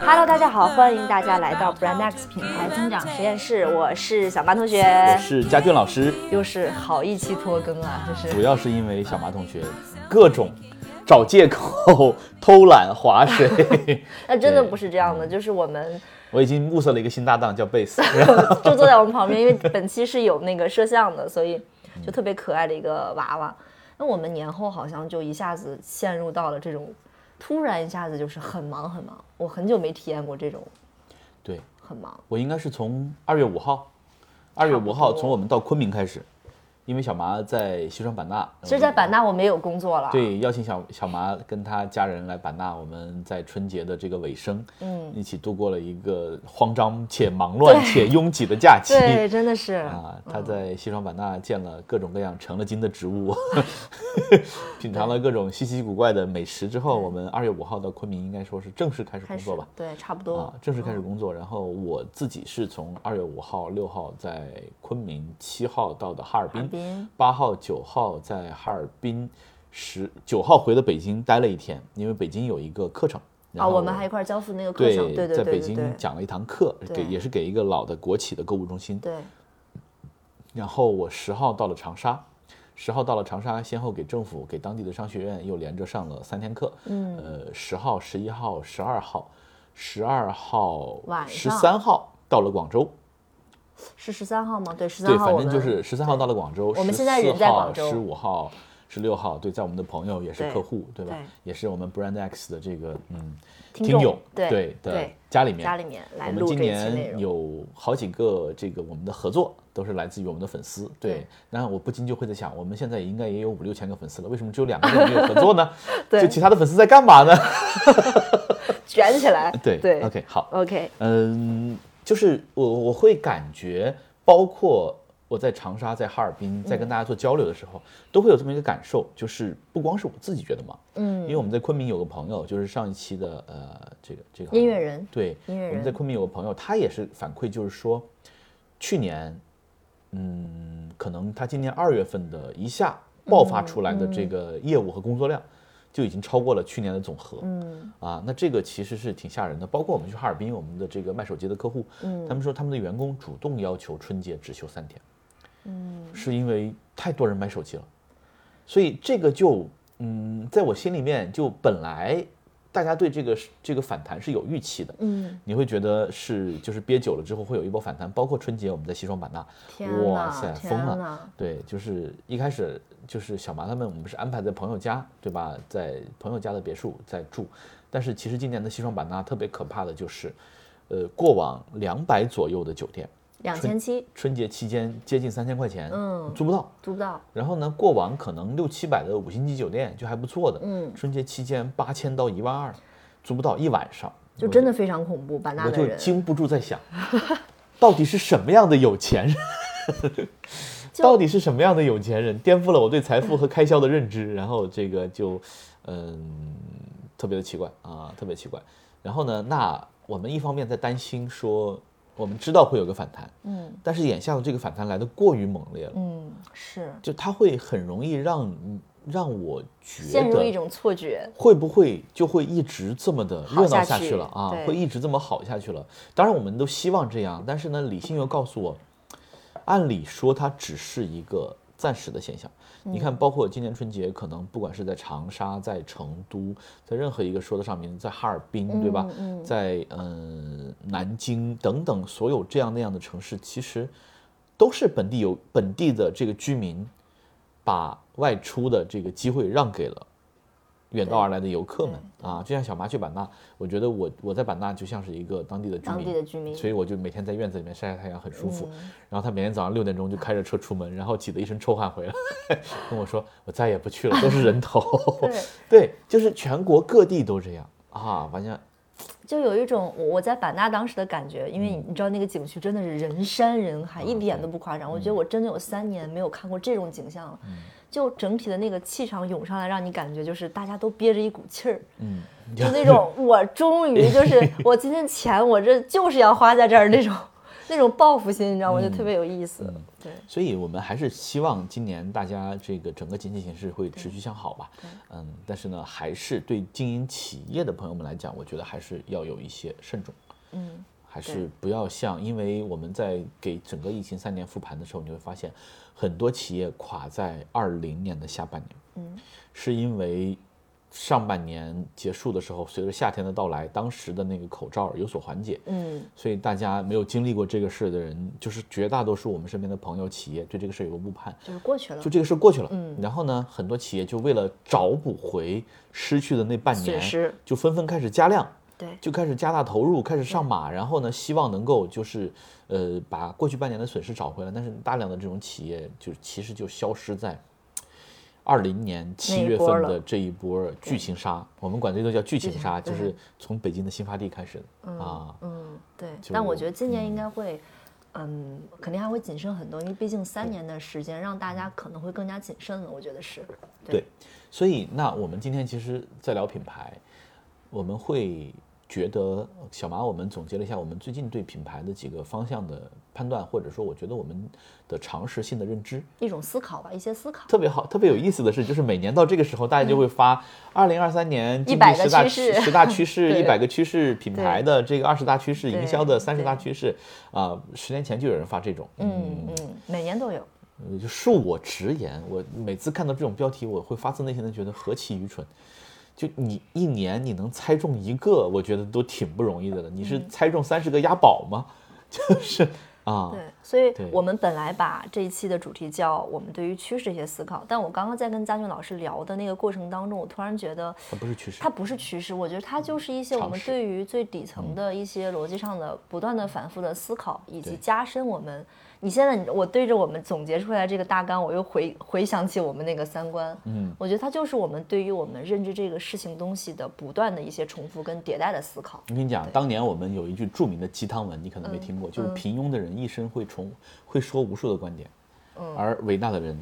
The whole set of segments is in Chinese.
Hello，大家好欢迎大家来到 Brand X 品牌增长实验室，我是小马同学我。是佳俊老师，又是好一期拖更啊，就是主要是因为小马同学各种找借口偷懒划水。那真的不是这样的，就是我们我已经物色了一个新搭档叫贝斯，就坐在我们旁边，因为本期是有那个摄像的，所以就特别可爱的一个娃娃。那我们年后好像就一下子陷入到了这种，突然一下子就是很忙很忙，我很久没体验过这种对。很忙。我应该是从二月五号，二月五号从我们到昆明开始，因为小麻在西双版纳，其实，在版纳我没有工作了，，对邀请小小麻跟他家人来版纳，我们在春节的这个尾声，嗯，一起度过了一个慌张且忙乱且 拥挤的假期。对，真的是，啊，他在西双版纳见了各种各样成了精的植物，品尝了各种稀奇古怪的美食之后，我们二月五号到昆明，应该说是正式开始工作吧？对，差不多。啊，，正式开始工作。然后我自己是从二月五号、六号在昆明，七号到的哈尔滨，滨，八号、九号在哈尔滨，十九号回了北京待了一天，因为北京有一个课程。然啊，后我们还一块儿交付那个课程，对对在北对对对京讲了一堂课，给也是给一个老的国企的购物中心。对，然后我十号到了长沙，十号到了长沙，先后给政府、给当地的商学院又连着上了三天课。嗯，呃，十号、十一号、十二号，十二号、晚十三号到了广州。是十三号吗？对，十，三号对反正就是十三号到了广州。我们现在人在广州十五号、十六号，对，在我们的朋友也是客户，对吧？对也是我们 Brand X 的这个嗯听众友对对的家里面家里面来我们今年。有好几个这个我们的合作都是来自于我们的粉丝，对对。然后我不禁就会在想，我们现在应该也有五六千个粉丝了，为什么只有两个人没有合作呢？对就其他的粉丝在干嘛呢？卷起来，对对，OK，好，OK，嗯，就是我我会感觉，包括我在长沙、在哈尔滨，在嗯跟大家做交流的时候，都会有这么一个感受，就是不光是我自己觉得忙，嗯。因为我们在昆明有个朋友，就是上一期的呃这个这个音乐人对，音乐人我们在昆明有个朋友，他也是反馈，就是说，去年，嗯，可能他今年二月份的一下爆发出来的这个业务和工作量，就已经超过了去年的总和。嗯。啊，那这个其实是挺吓人的。包括我们去哈尔滨，我们的这个卖手机的客户，嗯。他们说他们的员工主动要求春节只休三天，嗯，是因为太多人买手机了，所以这个就嗯，在我心里面就本来大家对这个这个反弹是有预期的，嗯，你会觉得是就是憋久了之后会有一波反弹，包括春节我们在西双版纳，哇塞，疯了，对，就是一开始就是小麻他们，我们是安排在朋友家，对吧？在朋友家的别墅在住，但是其实今年的西双版纳特别可怕的就是，呃，过往两百左右的酒店，两千七春节期间接近三千块钱，嗯租不到。租不到，然后呢，过往可能六七百的五星级酒店就还不错的，嗯春节期间八千到一万二，租不到一晚上，就真的非常恐怖。版纳我就的人，经不住在想，到底是什么样的有钱人？就到底是什么样的有钱人颠覆了我对财富和开销的认知？然后这个就，嗯，特别的奇怪啊，特别奇怪。然后呢，那我们一方面在担心说，我们知道会有个反弹，嗯但是眼下的这个反弹来的过于猛烈了，嗯，是就它会很容易让让我觉得陷入一种错觉。会不会就会一直这么的热闹下去了啊？会一直这么好下去了？当然，我们都希望这样，但是呢，理性又告诉我，按理说它只是一个暂时的现象。你嗯看，包括今年春节，可能不管是在长沙、在成都，在任何一个说得上名，在哈尔滨，对吧？嗯在嗯、呃南京等等所有这样那样的城市，其实都是本地有本地的这个居民把外出的这个机会让给了远道而来的游客们啊，就像小麻雀版纳，我觉得我我在版纳就像是一个当地的居当民，地的居民所以我就每天在院子里面晒晒太阳，很舒服。嗯然后他每天早上六点钟就开着车出门，然后挤得一身臭汗回来，跟我说我再也不去了，都是人头。对，对，就是全国各地都这样啊，完全 就有一种我我在版纳当时的感觉，因为嗯你知道那个景区真的是人山人啊海，一点都不夸张。我觉得我真的有三年没有看过这种景象了，嗯就整体的那个气场涌上来，让你感觉就是大家都憋着一股气儿，嗯，就 那种我终于就是 我今天钱我这就是要花在这儿那种，那种报复心，你知道吗？就特别有意思。对，所以我们还是希望今年大家这个整个经济形势会持续向好吧。嗯，但是呢，还是对经营企业的朋友们来讲，我觉得还是要有一些慎重。嗯，还是不要像，因为我们在给整个疫情三年复盘的时候，你会发现很多企业垮在二零年的下半年。嗯，是因为上半年结束的时候，随着夏天的到来，当时的那个口罩有所缓解。嗯，所以大家没有经历过这个事的人，就是绝大多数我们身边的朋友、企业对这个事有个误判，就是过去了，就这个事过去了。嗯然后呢，很多企业就为了找补回失去的那半年损失，就纷纷开始加量。对，就开始加大投入，开始上马，然后呢，希望能够就是，呃，把过去半年的损失找回来。但是大量的这种企业就其实就消失在二零年七月份的这一波剧情杀，我们管这个叫剧情杀，就是从北京的新发地开始的啊。嗯，对。但我觉得今年应该会，嗯，肯定还会谨慎很多，因为毕竟三年的时间，让大家可能会更加谨慎了。我觉得是。对，所以那我们今天其实，在聊品牌，我们会觉得小马，我们总结了一下我们最近对品牌的几个方向的判断，或者说我觉得我们的常识性的认知一种思考吧，一些思考。特别好。特别有意思的是，就是每年到这个时候，大家就会发二零二三年一百个十大趋势十大趋势、一百个趋势、品牌的这个二十大趋势、营销的三十大趋势啊。十年前就有人发这种，嗯嗯，每年都有。呃，就恕我直言，我每次看到这种标题，我会发自内心的觉得何其愚蠢。就你一年你能猜中一个，我觉得都挺不容易的了。你是猜中三十个押宝吗？就是啊，对，所以我们本来把这一期的主题叫我们对于趋势一些思考，但我刚刚在跟嘉俊老师聊的那个过程当中，我突然觉得它不是趋势它，不是趋势，我觉得它就是一些我们对于最底层的一些逻辑上的不断的反复的思考，以及加深我们。你现在我对着我们总结出来这个大纲，我又回回想起我们那个三观，嗯，我觉得它就是我们对于我们认知这个事情东西的不断的一些重复跟迭代的思考。我跟你讲，当年我们有一句著名的鸡汤文，你可能没听过，就是平庸的人一生会重会说无数的观点，而伟大的人，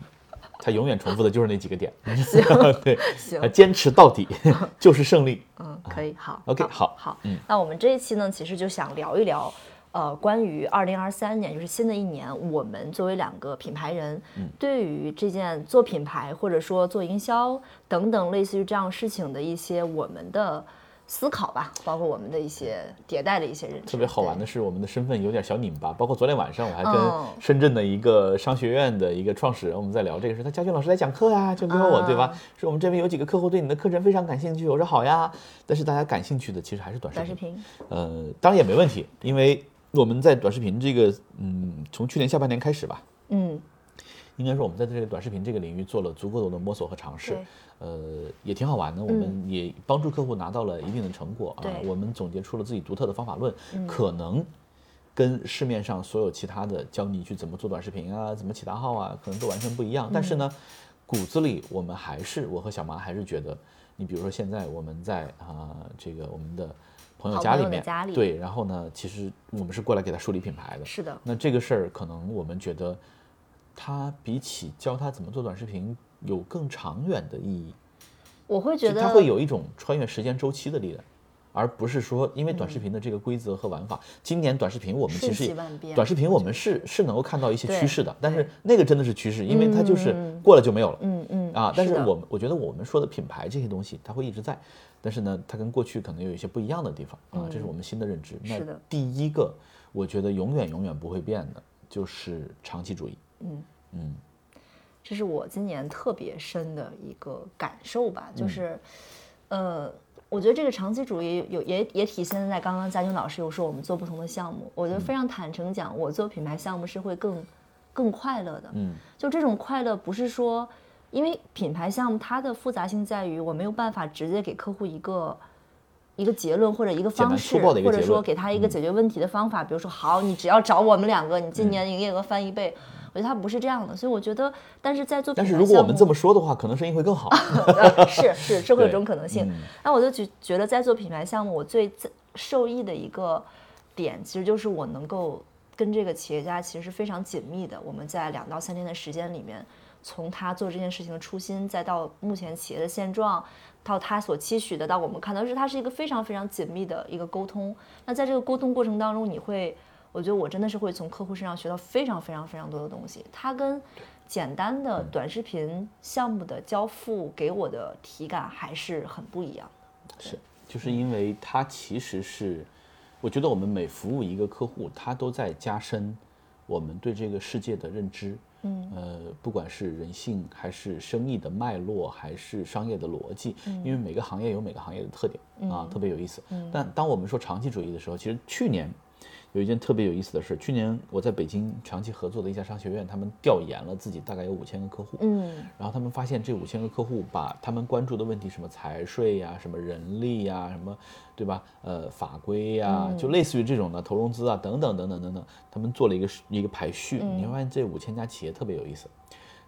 他永远重复的就是那几个点。对，行坚持到底 就是胜利。嗯，可以，好 OK，好好好嗯。那我们这一期呢，其实就想聊一聊，呃，关于二零二三年，就是新的一年，我们作为两个品牌人，嗯对于这件做品牌或者说做营销等等类似于这样事情的一些我们的思考吧，包括我们的一些迭代的一些认知。特别好玩的是，我们的身份有点小拧巴。包括昨天晚上，我还跟嗯深圳的一个商学院的一个创始人，我们在聊这个事。他佳俊老师来讲课呀，就跟我啊对吧？说我们这边有几个客户对你的课程非常感兴趣。我说好呀，但是大家感兴趣的其实还是短视短视。频，呃，当然也没问题，因为我们在短视频这个，嗯，从去年下半年开始吧，嗯，应该说我们在这个短视频这个领域做了足够多的摸索和尝试，呃，也挺好玩的。我们也帮助客户拿到了一定的成果啊我们总结出了自己独特的方法论，可能跟市面上所有其他的教你去怎么做短视频啊，怎么起大号啊，可能都完全不一样。但是呢，骨子里我们还是我和小麻还是觉得，你比如说现在我们在啊、这个我们的朋友家里面，家里。对，然后呢，其实我们是过来给他树立品牌的，是的，那这个事儿，可能我们觉得，他比起教他怎么做短视频有更长远的意义，我会觉得就它会有一种穿越时间周期的力量，而不是说因为短视频的这个规则和玩法，今年短视频我们其实短视频我们是是能够看到一些趋势的，但是那个真的是趋势，因为它就是嗯。过了就没有了。嗯嗯啊，但是我们我觉得我们说的品牌这些东西，它会一直在，但是呢，它跟过去可能有一些不一样的地方啊，这是我们新的认知。是的。第一个，我觉得永远永远不会变的，就是长期主义。嗯。嗯。这是我今年特别深的一个感受吧，嗯。就是，呃，我觉得这个长期主义有也也体现在刚刚嘉军老师有说我们做不同的项目，我觉得非常坦诚讲，我做品牌项目是会更更快乐的，嗯。就这种快乐不是说，因为品牌项目它的复杂性在于我没有办法直接给客户一个。一个结论或者一个方式，或者说给他一个解决问题的方法，比如说，好，你只要找我们两个，你今年营业额翻一倍。我觉得他不是这样的，所以我觉得，但是在做品但是如果我们这么说的话，可能生意会更好。呃，是是，是会有这种可能性嗯。那我就觉觉得在做品牌项目，我最自受益的一个点，其实就是我能够跟这个企业家其实是非常紧密的。我们在两到三天的时间里面，从他做这件事情的初心，再到目前企业的现状，到他所期许的，到我们看到是它是一个非常非常紧密的一个沟通。那在这个沟通过程当中，你会我觉得我真的是会从客户身上学到非常非常非常多的东西。它跟简单的短视频项目的交付给我的体感还是很不一样的。是，就是因为它其实是，我觉得我们每服务一个客户，他都在加深我们对这个世界的认知。嗯，呃，不管是人性，还是生意的脉络，还是商业的逻辑，因为每个行业有每个行业的特点啊，特别有意思。但当我们说长期主义的时候，其实去年。有一件特别有意思的事，去年我在北京长期合作的一家商学院，他们调研了自己大概有五千个客户，嗯，然后他们发现这五千个客户把他们关注的问题，什么财税呀，什么人力呀，什么，对吧？呃，法规呀，就类似于这种的投融资啊，等等等等等等，他们做了一个一个排序，你会发现这五千家企业特别有意思，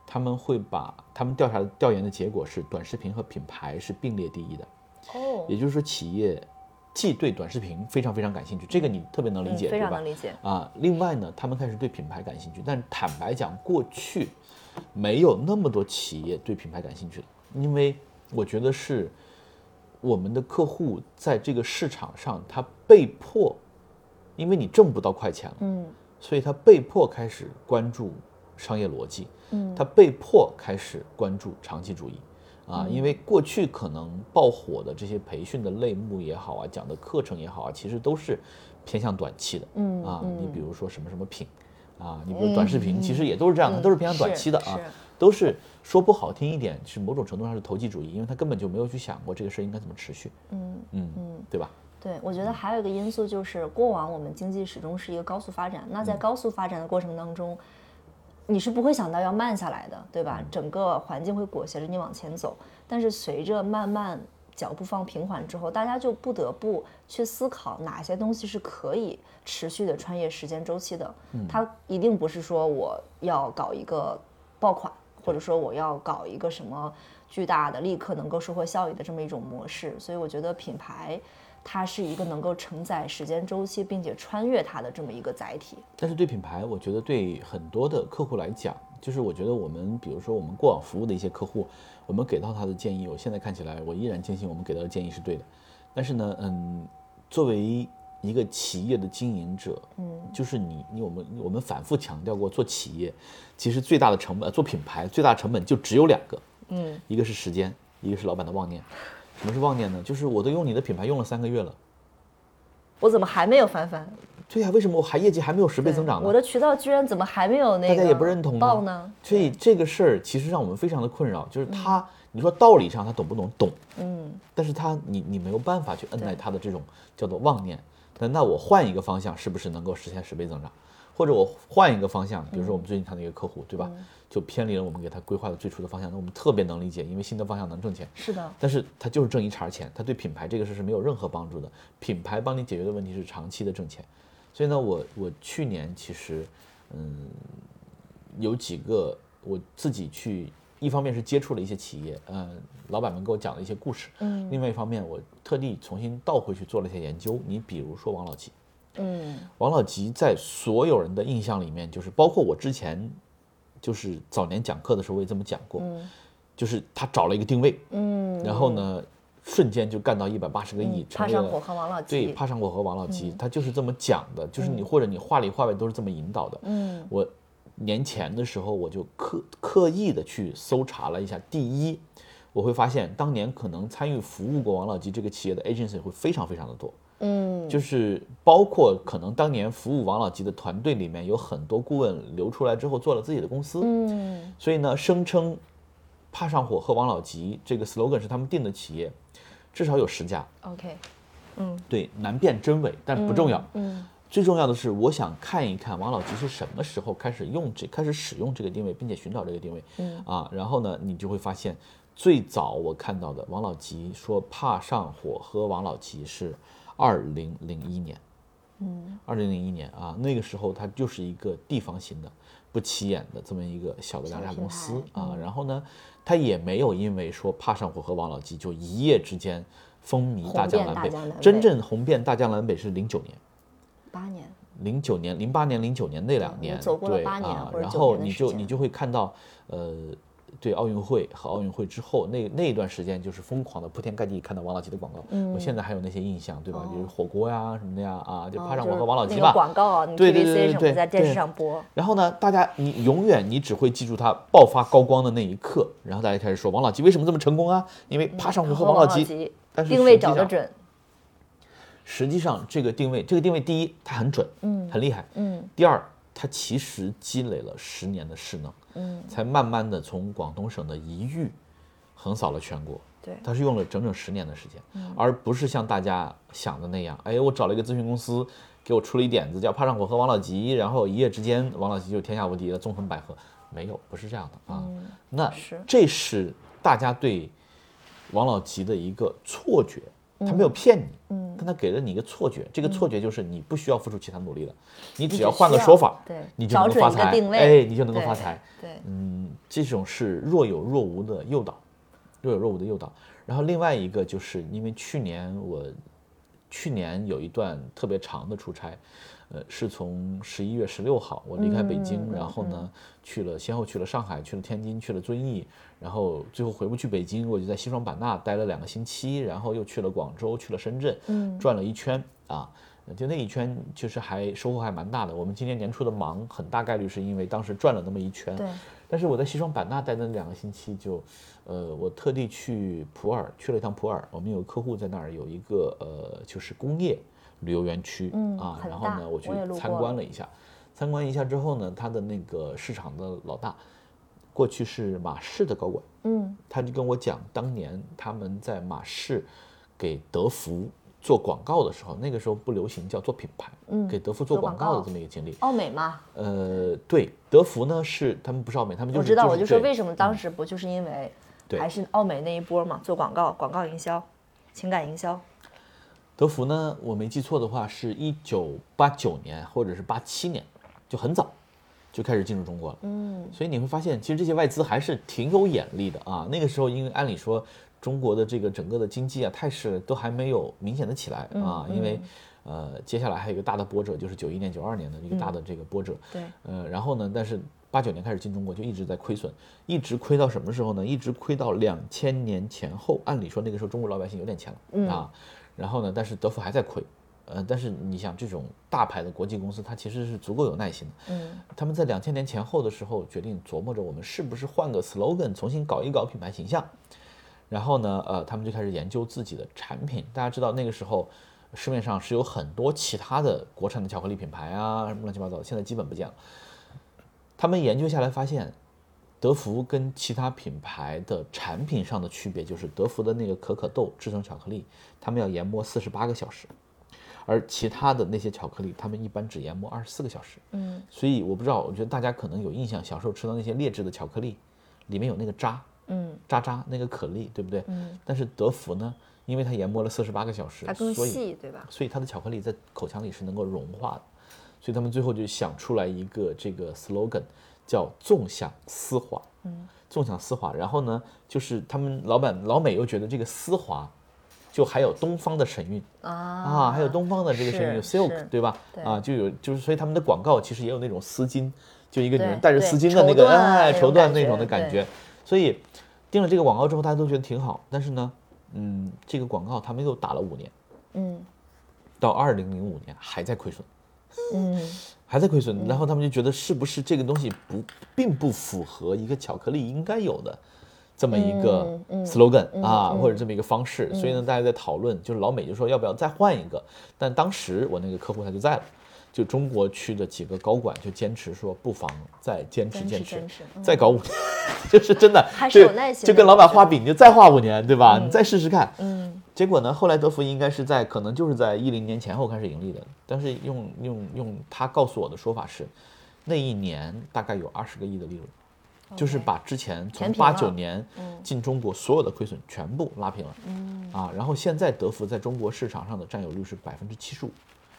他们会把他们调查调研的结果是短视频和品牌是并列第一的，哦，也就是说企业。既对短视频非常非常感兴趣，这个你特别能理解，非常能理解啊。另外呢，他们开始对品牌感兴趣，但坦白讲，过去没有那么多企业对品牌感兴趣的，因为我觉得是我们的客户在这个市场上，他被迫，因为你挣不到快钱了，嗯，所以他被迫开始关注商业逻辑，嗯，他被迫开始关注长期主义。啊，因为过去可能爆火的这些培训的类目也好啊，讲的课程也好啊，其实都是偏向短期的。嗯啊，你比如说什么什么品，啊，你比如短视频，其实也都是这样的，都是偏向短期的啊，都是说不好听一点，是某种程度上是投机主义，因为他根本就没有去想过这个事儿应该怎么持续。嗯嗯嗯，对吧？对，我觉得还有一个因素就是，过往我们经济始终是一个高速发展，那在高速发展的过程当中。你是不会想到要慢下来的，对吧？整个环境会裹挟着你往前走，但是随着慢慢脚步放平缓之后，大家就不得不去思考哪些东西是可以持续的穿越时间周期的。它一定不是说我要搞一个爆款，或者说我要搞一个什么巨大的、立刻能够收获效益的这么一种模式。所以我觉得品牌。它是一个能够承载时间周期，并且穿越它的这么一个载体。但是对品牌，我觉得对很多的客户来讲，就是我觉得我们，比如说我们过往服务的一些客户，我们给到他的建议，我现在看起来，我依然坚信我们给到的建议是对的。但是呢，嗯，作为一个企业的经营者，嗯，就是你你我们我们反复强调过，做企业其实最大的成本，做品牌最大成本就只有两个，嗯，一个是时间，一个是老板的妄念。什么是妄念呢？就是我都用你的品牌用了三个月了，我怎么还没有翻番？对呀，为什么我还业绩还没有十倍增长呢？我的渠道居然怎么还没有那个大家也不认同呢？所以这个事儿其实让我们非常的困扰，就是他，你说道理上他懂不懂？懂，嗯，但是他你你没有办法去摁耐他的这种叫做妄念。那那我换一个方向，是不是能够实现十倍增长？或者我换一个方向，比如说我们最近谈的一个客户，对吧？就偏离了我们给他规划的最初的方向。那我们特别能理解，因为新的方向能挣钱。是的。但是他就是挣一茬钱，他对品牌这个事是没有任何帮助的。品牌帮你解决的问题是长期的挣钱。所以呢，我我去年其实，嗯，有几个我自己去，一方面是接触了一些企业，嗯，老板们给我讲了一些故事。嗯。另外一方面，我特地重新倒回去做了一些研究。你比如说王老吉。嗯，王老吉在所有人的印象里面，就是包括我之前，就是早年讲课的时候我也这么讲过，就是他找了一个定位，嗯，然后呢，瞬间就干到一百八十个亿，帕上火和王老吉，对，帕上火和王老吉，他就是这么讲的，就是你或者你话里话外都是这么引导的，嗯，我年前的时候我就刻刻意的去搜查了一下，第一，我会发现当年可能参与服务过王老吉这个企业的 agency 会非常非常的多。嗯，就是包括可能当年服务王老吉的团队里面有很多顾问流出来之后做了自己的公司，嗯，所以呢，声称怕上火和王老吉这个 slogan 是他们定的企业，至少有十家。OK，嗯，对，难辨真伪，但不重要。嗯，最重要的是，我想看一看王老吉是什么时候开始用这开始使用这个定位，并且寻找这个定位。嗯啊，然后呢，你就会发现，最早我看到的王老吉说怕上火喝王老吉是。二零零一年，嗯，二零零一年啊，那个时候它就是一个地方型的、不起眼的这么一个小的两家公司啊。然后呢，它也没有因为说怕上火和王老吉就一夜之间风靡大江南北。真正红遍大江南北是零九年，八年，零九年、零八年、零九年那两年，走过了八年啊。然后你就你就会看到，呃。对奥运会和奥运会之后那那一段时间，就是疯狂的铺天盖地看到王老吉的广告。嗯我现在还有那些印象，对吧？比如火锅呀什么的呀，啊，就趴上我和王老吉那吧。个广告啊，对对对对对在电视对上播，然后呢，大家你永远你只会记住他爆发高光的那一刻，然后大家开始说王老吉为什么这么成功啊？因为趴上我和和王老吉。吉但是定位找得准，实际上这个定位，这个定位第一它很准，嗯很厉害，嗯第二，它其实积累了十年的势能，嗯，才慢慢的从广东省的一域横扫了全国。对，它是用了整整十年的时间，而不是像大家想的那样，哎，我找了一个咨询公司，给我出了一点子叫“怕上火和王老吉”，然后一夜之间王老吉就天下无敌了，纵横捭阖。没有，不是这样的啊。那是这是大家对王老吉的一个错觉，他没有骗你，嗯但他给了你一个错觉，这个错觉就是你不需要付出其他努力了，你只只要换个说法，对你就能够发财，哎，你就能够发财。对，嗯，这种是若有若无的诱导，若有若无的诱导。然后另外一个就是因为去年我去年有一段特别长的出差，呃，是从十一月十六号我离开北京，嗯然后呢去了先后去了上海，去了天津，去了遵义，然后最后回不去北京，我就在西双版纳待了两个星期，然后又去了广州，去了深圳，嗯转了一圈啊。就那一圈，其实还收获还蛮大的。我们今年年初的忙，很大概率是因为当时转了那么一圈。对，但是我在西双版纳待的那两个星期就，呃，我特地去普洱，去了一趟普洱。我们有客户在那儿有一个呃，就是工业旅游园区、嗯啊，然后呢，我去参观了一下。参观一下之后呢，他的那个市场的老大，过去是马氏的高管，嗯他就跟我讲，当年他们在马氏给德芙做广告的时候，那个时候不流行叫做品牌，嗯给德芙做做广广告的这么一个经历。奥美吗，呃，对，德芙呢是他们不是奥美，他们就是我知道，我就说为什么当时不就是因为对还是奥美那一波嘛，做广告、广告营销、情感营销，德福呢，我没记错的话，是一九八九年或者是八七年，就很早就开始进入中国了。嗯，所以你会发现，其实这些外资还是挺有眼力的啊。那个时候，因为按理说中国的这个整个的经济啊态势都还没有明显的起来啊，因为呃接下来还有一个大的波折，就是九一年、九二年的一个大的这个波折。对，呃，然后呢，但是八九年开始进中国就一直在亏损，一直亏到什么时候呢？一直亏到两千年前后。按理说那个时候中国老百姓有点钱了、啊，然后呢，但是德芙还在亏。呃，但是你想，这种大牌的国际公司，它其实是足够有耐心的。嗯，他们在两千年前后的时候，决定琢磨着我们是不是换个 slogan，重新搞一搞品牌形象。然后呢，呃，他们就开始研究自己的产品。大家知道那个时候，市面上是有很多其他的国产的巧克力品牌啊，什么乱七八糟的，现在基本不见了。他们研究下来发现，德芙跟其他品牌的产品上的区别就是，德芙的那个可可豆制成巧克力，他们要研磨四十八个小时，而其他的那些巧克力，他们一般只研磨二十四个小时。嗯，所以我不知道，我觉得大家可能有印象，小时候吃到那些劣质的巧克力，里面有那个渣，嗯，渣渣那个可粒，对不对？嗯。但是德芙呢，因为它研磨了四十八个小时，它更所以细，对吧？所以它的巧克力在口腔里是能够融化的，所以他们最后就想出来一个这个 slogan，叫“纵享丝滑”。嗯，纵享丝滑。然后呢，就是他们老板老美又觉得这个丝滑，就还有东方的神韵啊啊，还有东方的这个神韵有 silk，对吧？对啊，就有就是所以他们的广告其实也有那种丝巾，就一个女人带着丝巾的那个哎绸缎那种的感觉，所以定了这个广告之后，大家都觉得挺好。但是呢，嗯，这个广告他们又打了五年。嗯到二零零五年还在亏损，嗯 还在亏损，然后他们就觉得是不是这个东西不并不符合一个巧克力应该有的这么一个嗯嗯 slogan 啊，嗯。或者这么一个方式，所以呢，大家在讨论，就是老美就说要不要再换一个，但当时我那个客户他就在了。就中国区的几个高管就坚持说，不妨再坚持坚持再搞五年，就是真的，还是有耐心就跟老板画饼，你就再画五年，对吧？你再试试看，嗯结果呢，后来德芙应该是在可能就是在一零年前后开始盈利的，但是用用用他告诉我的说法是，那一年大概有二十个亿的利润，就是把之前从八九年进中国所有的亏损全部拉平了，嗯。啊，然后现在德芙在中国市场上的占有率是百分之七十五，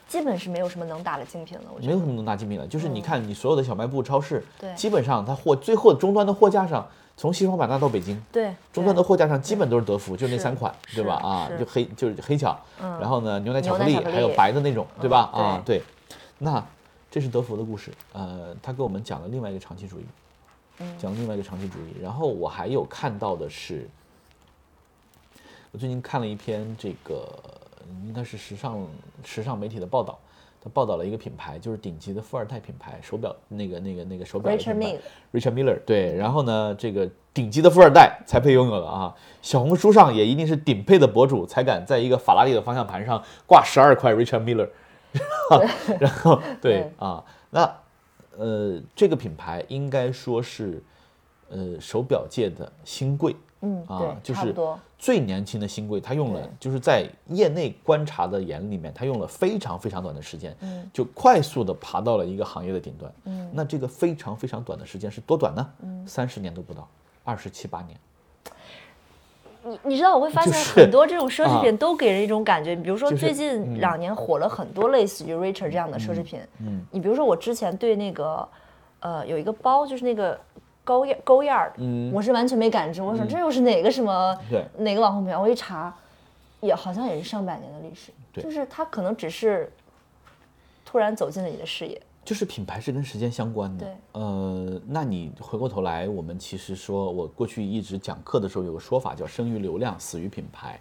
基本是没有什么能打的竞品了，我觉得。没有什么能打竞品了，就是你看你所有的小卖部、超市，对。基本上它货最后终端的货架上，从西双版纳到北京，对，终端的货架上基本都是德芙，就那三款，对吧？啊，就黑就是黑巧，然后呢牛奶巧克力，还有白的那种，对吧？嗯啊，对。那这是德芙的故事，呃，他给我们讲了另外一个长期主义，讲另外一个长期主义。然后我还有看到的是，我最近看了一篇这个应该是时尚时尚媒体的报道，他报道了一个品牌，就是顶级的富二代品牌手表，那个那个那个手表 Richard 品牌 Mille Richard Miller 对，然后呢，这个顶级的富二代才配拥有的啊，小红书上也一定是顶配的博主才敢在一个法拉利的方向盘上挂十二块 Richard Miller，然后对对啊，那呃，这个品牌应该说是呃手表界的新贵，嗯，啊，，就是。最年轻的新贵，他用了就是在业内观察的眼里面，他用了非常非常短的时间，嗯就快速的爬到了一个行业的顶端。嗯那这个非常非常短的时间是多短呢？嗯三十年都不到，二十七八年。你你知道，我会发现很多这种奢侈啊品都给人一种感觉，比如说最近两年火了很多类似于 Richard 这样的奢侈品。嗯你比如说我之前对那个，呃，有一个包就是那个勾燕勾燕儿，嗯我是完全没感知，我说这又是哪个什么对哪个网红品牌？我一查，也好像也是上百年的历史，对就是它可能只是突然走进了你的视野。就是品牌是跟时间相关的。对呃，那你回过头来，我们其实说，我过去一直讲课的时候有个说法叫“生于流量，死于品牌”。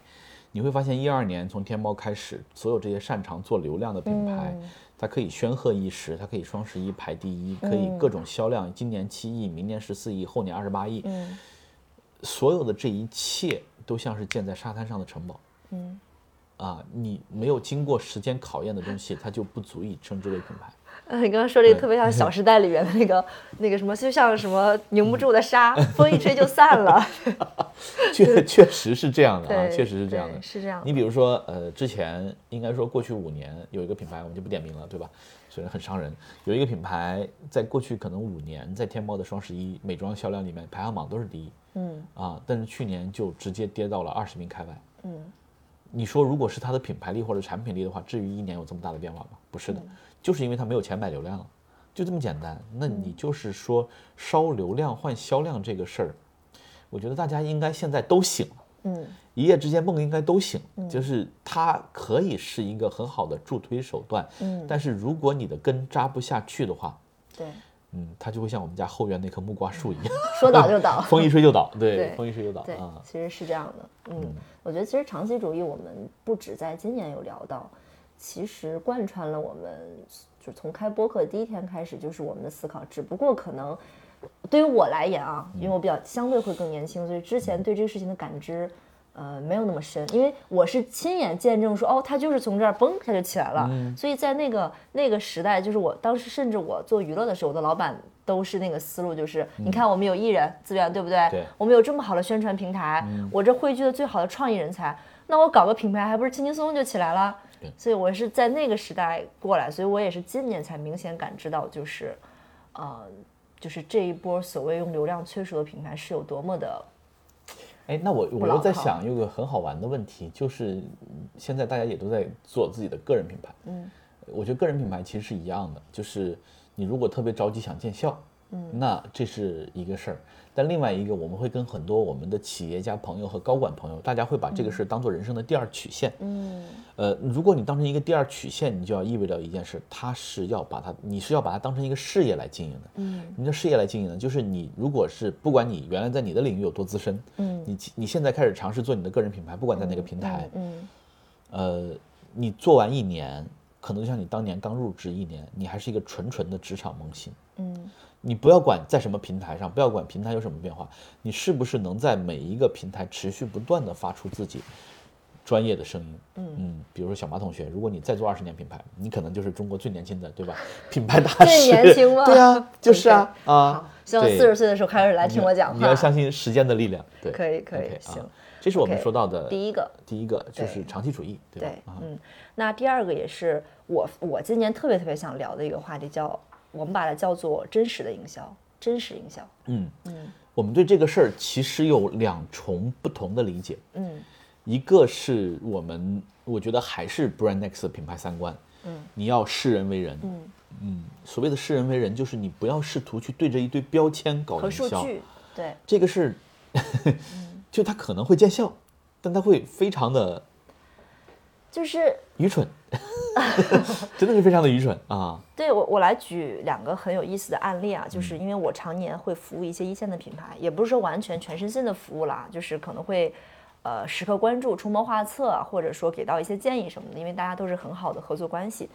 你会发现，一二年从天猫开始，所有这些擅长做流量的品牌，它可以煊赫一时，它可以双十一排第一，可以各种销量，今年七亿，明年十四亿，后年二十八亿。嗯所有的这一切都像是建在沙滩上的城堡。嗯，啊，你没有经过时间考验的东西，它就不足以称之为品牌。呃，你刚刚说这个特别像《小时代》里面的那个那个什么，就像什么凝不住的沙，风一吹就散了。确确实是这样的啊，确实是这样的。是这样。你比如说，呃，之前应该说过去五年有一个品牌，我们就不点名了，对吧？虽然很伤人，有一个品牌在过去可能五年在天猫的双十一美妆销量里面排行榜都是第一嗯啊，但是去年就直接跌到了二十名开外。嗯，你说如果是它的品牌力或者产品力的话，至于一年有这么大的变化吗？不是的，嗯就是因为他没有钱买流量了，就这么简单。那你嗯就是说烧流量换销量这个事儿，我觉得大家应该现在都醒了。嗯一夜之间梦应该都醒，就是它可以是一个很好的助推手段，嗯，但是如果你的根扎不下去的话，对，嗯，它就会像我们家后院那棵木瓜树一样，说倒就倒。风一吹就倒，对，风一吹就倒对啊，，其实是这样的。嗯，我觉得其实长期主义我们不止在今年有聊到，其实贯穿了我们就从开播客第一天开始就是我们的思考，只不过可能对于我来言啊，因为我比较相对会更年轻，所以之前对这个事情的感知。呃，没有那么深，因为我是亲眼见证说，哦，他就是从这儿嘣，他就起来了。所以在那个那个时代，就是我当时甚至我做娱乐的时候，我的老板都是那个思路，就是、你看我们有艺人资源，对不对？对我们有这么好的宣传平台，我这汇聚了最好的创意人才，那我搞个品牌还不是轻轻松松就起来了对？所以我是在那个时代过来，所以我也是今年才明显感知到，就是，呃，就是这一波所谓用流量催熟的品牌是有多么的，哎，那我我又在想，有个很好玩的问题，就是嗯现在大家也都在做自己的个人品牌，嗯，我觉得个人品牌其实是一样的，就是你如果特别着急想见效，嗯，那这是一个事儿。但另外一个，我们会跟很多我们的企业家朋友和高管朋友，大家会把这个事儿当做人生的第二曲线。嗯呃，如果你当成一个第二曲线，你就要意味着一件事，它是要把它，你是要把它当成一个事业来经营的。嗯你的事业来经营呢，就是你如果是不管你原来在你的领域有多资深，嗯你你现在开始尝试做你的个人品牌，不管在哪个平台，嗯呃，你做完一年，可能就像你当年刚入职一年，你还是一个纯纯的职场萌新。嗯你不要管在什么平台上，不要管平台有什么变化，你是不是能在每一个平台持续不断的发出自己专业的声音？嗯嗯比如说小马同学，如果你再做二十年品牌，你可能就是中国最年轻的，对吧？品牌大最师，年轻吗 对啊，就是啊啊，，希望四十岁的时候开始来听我讲话。你要相信时间的力量，对，可以可以行啊，这是我们说到的第一个。第一个就是长期主义，对吧？嗯，那第二个也是我我今年特别特别想聊的一个话题，叫我们把它叫做真实的营销，真实营销。嗯。嗯。我们对这个事儿其实有两重不同的理解，嗯。一个是我们我觉得还是 brandex 的品牌三观，嗯，你要视人为人，嗯，嗯，所谓的视人为人，就是你不要试图去对着一堆标签搞营销，数据，对，这个是，就它可能会见效，但它会非常的就是愚蠢，真的是非常的愚蠢啊！对我，我来举两个很有意思的案例啊，嗯就是因为我常年会服务一些一线的品牌，也不是说完全全身心的服务啦，就是可能会呃时刻关注、出谋划策，或者说给到一些建议什么的，因为大家都是很好的合作关系。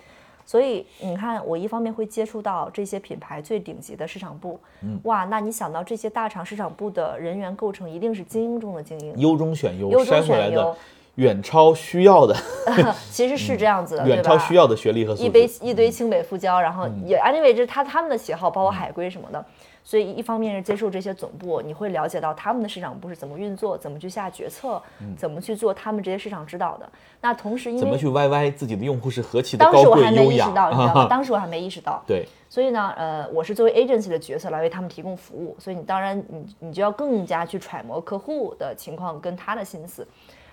所以你看，我一方面会接触到这些品牌最顶级的市场部，嗯哇，那你想到这些大厂市场部的人员构成一定是精英中的精英，优中选优，优中选优，远超需要的，其实是这样子的，对吧？远超需要的学历和素一杯。一堆清北复交，然后嗯也 anyway 这是他他们的喜好，包括海归什么的。所以一方面是接受这些总部，你会了解到他们的市场部是怎么运作，怎么去下决策，怎么去做他们这些市场指导的。那同时因为嗯怎么去 YY 自己的用户是何其的当高贵时我还没优雅意识到，你知道吗？当时我还没意识到。对，所以呢，呃，我是作为 agency 的角色来为他们提供服务，所以你当然你你就要更加去揣摩客户的情况跟他的心思。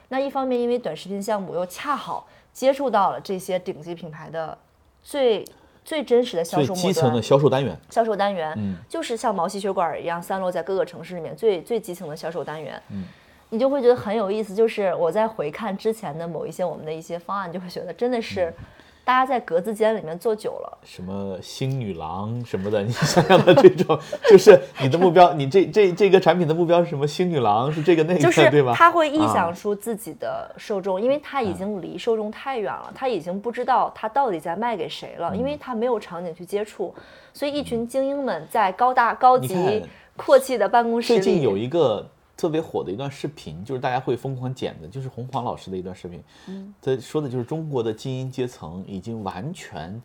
那一方面，因为短视频项目又恰好接触到了这些顶级品牌的最最真实的销售基层的，销售单元，销售单元，嗯就是像毛细血管一样散落在各个城市里面最最基层的销售单元，嗯你就会觉得很有意思。就是我在回看之前的某一些我们的一些方案，就会觉得真的是嗯大家在格子间里面坐久了，什么星女郎什么的，你想要的这种，就是你的目标，你这这这个产品的目标是什么？星女郎是这个那个，就是 对吧？他会臆啊想出自己的受众，因为他已经离受众太远了，他已经不知道他到底在卖给谁了，因嗯为他没有场景去接触，所以一群精英们在高大高级阔气的办公室里，最近有一个特别火的一段视频，就是大家会疯狂剪的，就是洪黄老师的一段视频。嗯，他说的就是中国的精英阶层已经完全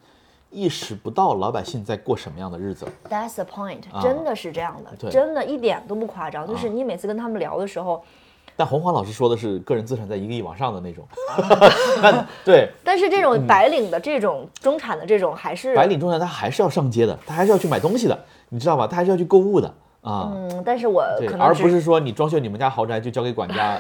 意识不到老百姓在过什么样的日子。That's the point，、啊真的是这样的，真的一点都不夸张。就是你每次跟他们聊的时候，但洪黄老师说的是个人资产在一个亿往上的那种。那对但是这种白领的这种中产的这种还是嗯白领中产，他还是要上街的，他还是要去买东西的，你知道吧？他还是要去购物的啊。嗯，但是我，可能而不是说你装修你们家豪宅就交给管家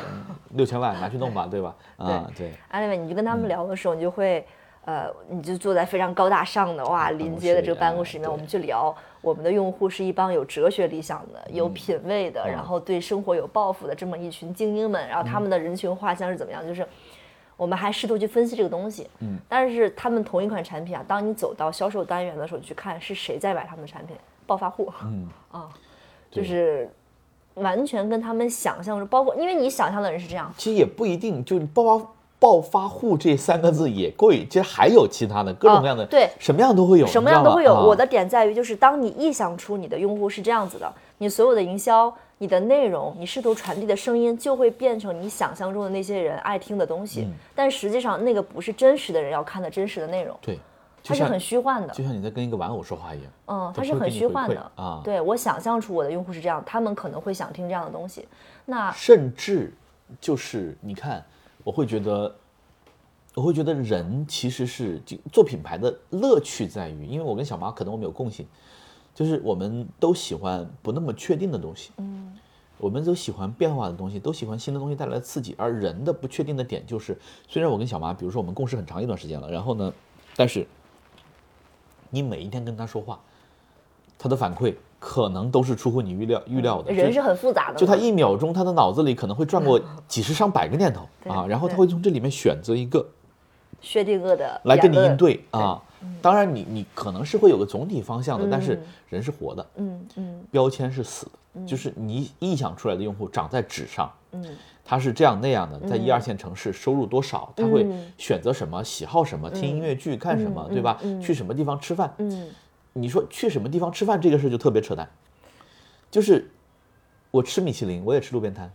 六千万拿去弄吧，对吧？啊，对，anyway，你就跟他嗯们聊的时候，你就会。呃，你就坐在非常高大上的哇临街的这个办公室里面，哎我们去聊我们的用户是一帮有哲学理想的、有嗯品位的，然后对生活有抱负的这么一群精英们，然后他嗯们的人群画像是怎么样？就是我们还试图去分析这个东西，嗯，但是他们同一款产品啊，当你走到销售单元的时候，你去看是谁在买他们的产品，暴发户，嗯 啊，就是完全跟他们想象中，包括因为你想象的人是这样，其实也不一定，就爆发暴发户这三个字也过于，其实还有其他的各种各样的，啊对。什么样都会有，什么样都会有。啊。我的点在于，就是当你臆想出你的用户是这样子的，你所有的营销、你的内容、你试图传递的声音，就会变成你想象中的那些人爱听的东嗯。西。但实际上，那个不是真实的人要看的真实的内容，对，就是很虚幻的。就像你在跟一个玩偶说话一样，嗯，它它是很虚幻的啊对我想象出我的用户是这样，他们可能会想听这样的东西。那甚至就是你看，我会觉得，我会觉得人其实是做品牌的乐趣在于，因为我跟小马可能我们有共性，就是我们都喜欢不那么确定的东西，嗯，我们都喜欢变化的东西，都喜欢新的东西带来的刺激，而人的不确定的点就是，虽然我跟小马，比如说我们共事很长一段时间了，然后呢，但是你每一天跟他说话，他的反馈可能都是出乎你预料预料的，人是很复杂的，就他一秒钟，他的脑子里可能会转过几十上百个念头。啊，然后他会从这里面选择一个薛定谔的来跟你应对啊。当然你，你可能是会有个总体方向的，但是人是活的，嗯嗯。标签是死的，就是你臆想出来的用户长在纸上，嗯他是这样那样的，在一二线城市收入多少，他会嗯选择什么，喜好什么，听音乐剧看什么，对吧？去什么地方吃饭，嗯你说去什么地方吃饭这个事就特别扯淡，就是我吃米其林，我也吃路边摊，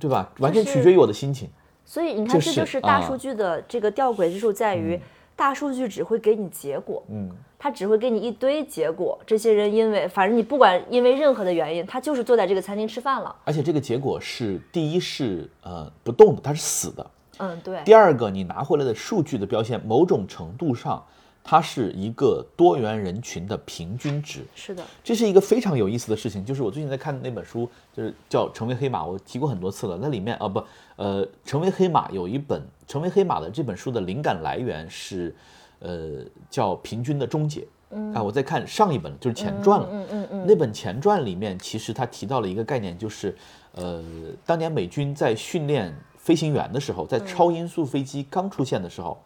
对吧？完全取决于我的心情。所以你看，这就是大啊数据的这个吊诡之处在于，大数据只会给你结果，嗯，它只会给你一堆结果。这些人因为反正你不管因为任何的原因，他就是坐在这个餐厅吃饭了。而且这个结果是第一是呃不动的，它是死的。嗯，对，第二个，你拿回来的数据的标签，某种程度上，它是一个多元人群的平均值。是的，这是一个非常有意思的事情，就是我最近在看的那本书，就是叫《成为黑马》，我提过很多次了。那里面啊不，呃，《成为黑马》有一本《成为黑马》的这本书的灵感来源是，呃，叫《平均的终结》。嗯啊，我在看上一本就是前传了。嗯嗯嗯，那本前传里面，其实他提到了一个概念，就是，呃，当年美军在训练飞行员的时候，在超音速飞机刚出现的时候，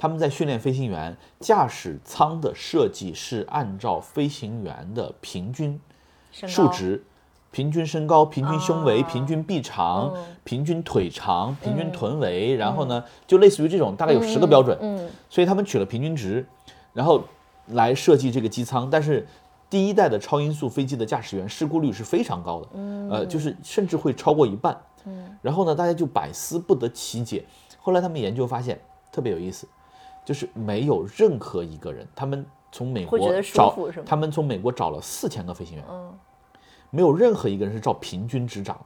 他们在训练飞行员，驾驶舱的设计是按照飞行员的平均数值。平均身高、平均胸围、啊平均臂长、嗯平均腿长、平均臀围，然后呢，就类似于这种，大概有十个标准。嗯，所以他们取了平均值，然后来设计这个机舱。但是第一代的超音速飞机的驾驶员事故率是非常高的，呃，就是甚至会超过一半。嗯然后呢，大家就百思不得其解。后来他们研究发现特别有意思，就是没有任何一个人，他们从美国找他们从美国找了四千个飞行员，嗯。没有任何一个人是照平均值涨，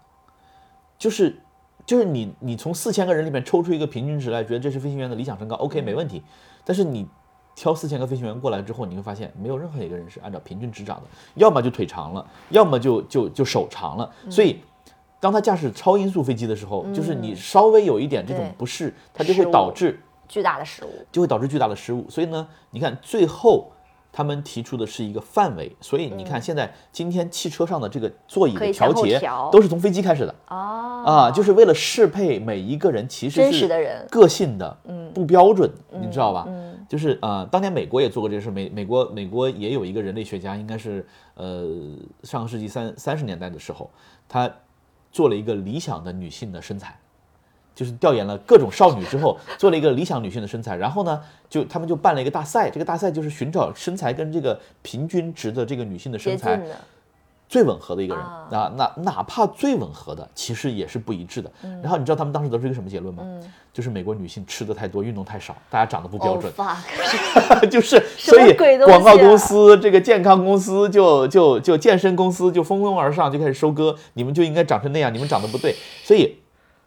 就是就是你你从四千个人里面抽出一个平均值来，觉得这是飞行员的理想身高，OK 没问题。但是你挑四千个飞行员过来之后，你会发现没有任何一个人是按照平均值长的，要么就腿长了，要么就就就手长了。所以当他驾驶超音速飞机的时候，就是你稍微有一点这种不适，它就会导致巨大的失误。就会导致巨大的失误。所以呢，你看最后他们提出的是一个范围，所以你看现在今天汽车上的这个座椅的调节都是从飞机开始的哦啊，就是为了适配每一个人其实真是实的人个性的，嗯不标准，你知道吧？嗯就是呃，当年美国也做过这个事，美美国美国也有一个人类学家，应该是呃上个世纪三三十年代的时候，他做了一个理想的女性的身材。就是调研了各种少女之后，做了一个理想女性的身材，然后呢，就他们就办了一个大赛，这个大赛就是寻找身材跟这个平均值的这个女性的身材最吻合的一个人啊啊，那哪怕最吻合的，其实也是不一致的。嗯然后你知道他们当时得出一个什么结论吗？就是美国女性吃的太多，运动太少，大家长得不标准。Oh, 就是所以广告公司、这个健康公司就就就健身公司就蜂拥而上，就开始收割，你们就应该长成那样，你们长得不对，所以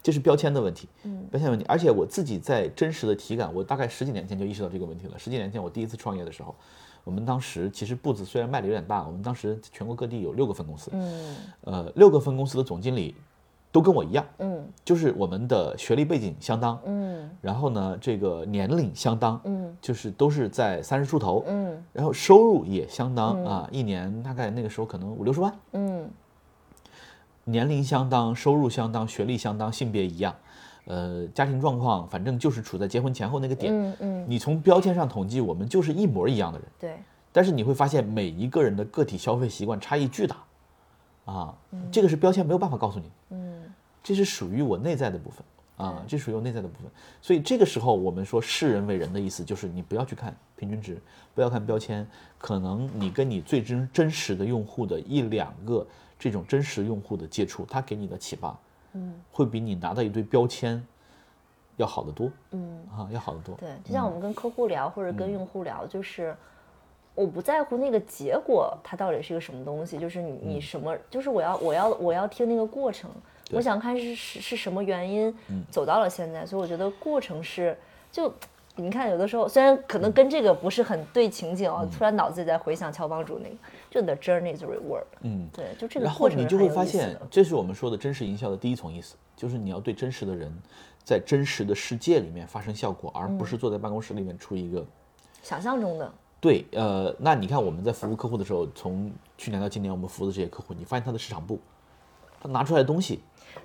这是标签的问题，标签问题。而且我自己在真实的体感，我大概十几年前就意识到这个问题了。十几年前我第一次创业的时候，我们当时其实步子虽然迈的有点大，我们当时全国各地有六个分公司，嗯。呃，六个分公司的总经理都跟我一样，嗯。就是我们的学历背景相当，嗯。然后呢，这个年龄相当，嗯就是都是在三十出头，嗯。然后收入也相当啊，一年大概那个时候可能五六十万，嗯年龄相当，收入相当，学历相当，性别一样，呃，家庭状况反正就是处在结婚前后那个点。嗯嗯，你从标签上统计，我们就是一模一样的人，对，但是你会发现每一个人的个体消费习惯差异巨大，啊，这个是标签没有办法告诉你，嗯。这是属于我内在的部分啊，这属于我内在的部分。所以这个时候我们说视人为人的意思就是你不要去看平均值，不要看标签，可能你跟你最真真实的用户的一两个这种真实用户的接触，他给你的启发，嗯会比你拿到一堆标签要好得多嗯。啊，要好得多。对，就像我们跟客户聊或者跟用户聊，就是我不在乎那个结果，它到底是个什么东西，就是你你什么，就是我要我要我要听那个过程，我想看是是是什么原因走到了现在，所以我觉得过程是就。你看，有的时候虽然可能跟这个不是很对情景哦，突然脑子里在回想乔帮主那个，就 the journey is reward，嗯，对，就这个然后过程你就会发现，这是我们说的真实营销的第一层意思，就是你要对真实的人在真实的世界里面发生效果，而不是坐在办公室里面出一个。想象中的，对，呃，那你看我们在服务客户的时候，从去年到今年我们服务的这些客户，你发现他的市场部，他拿出来的东西，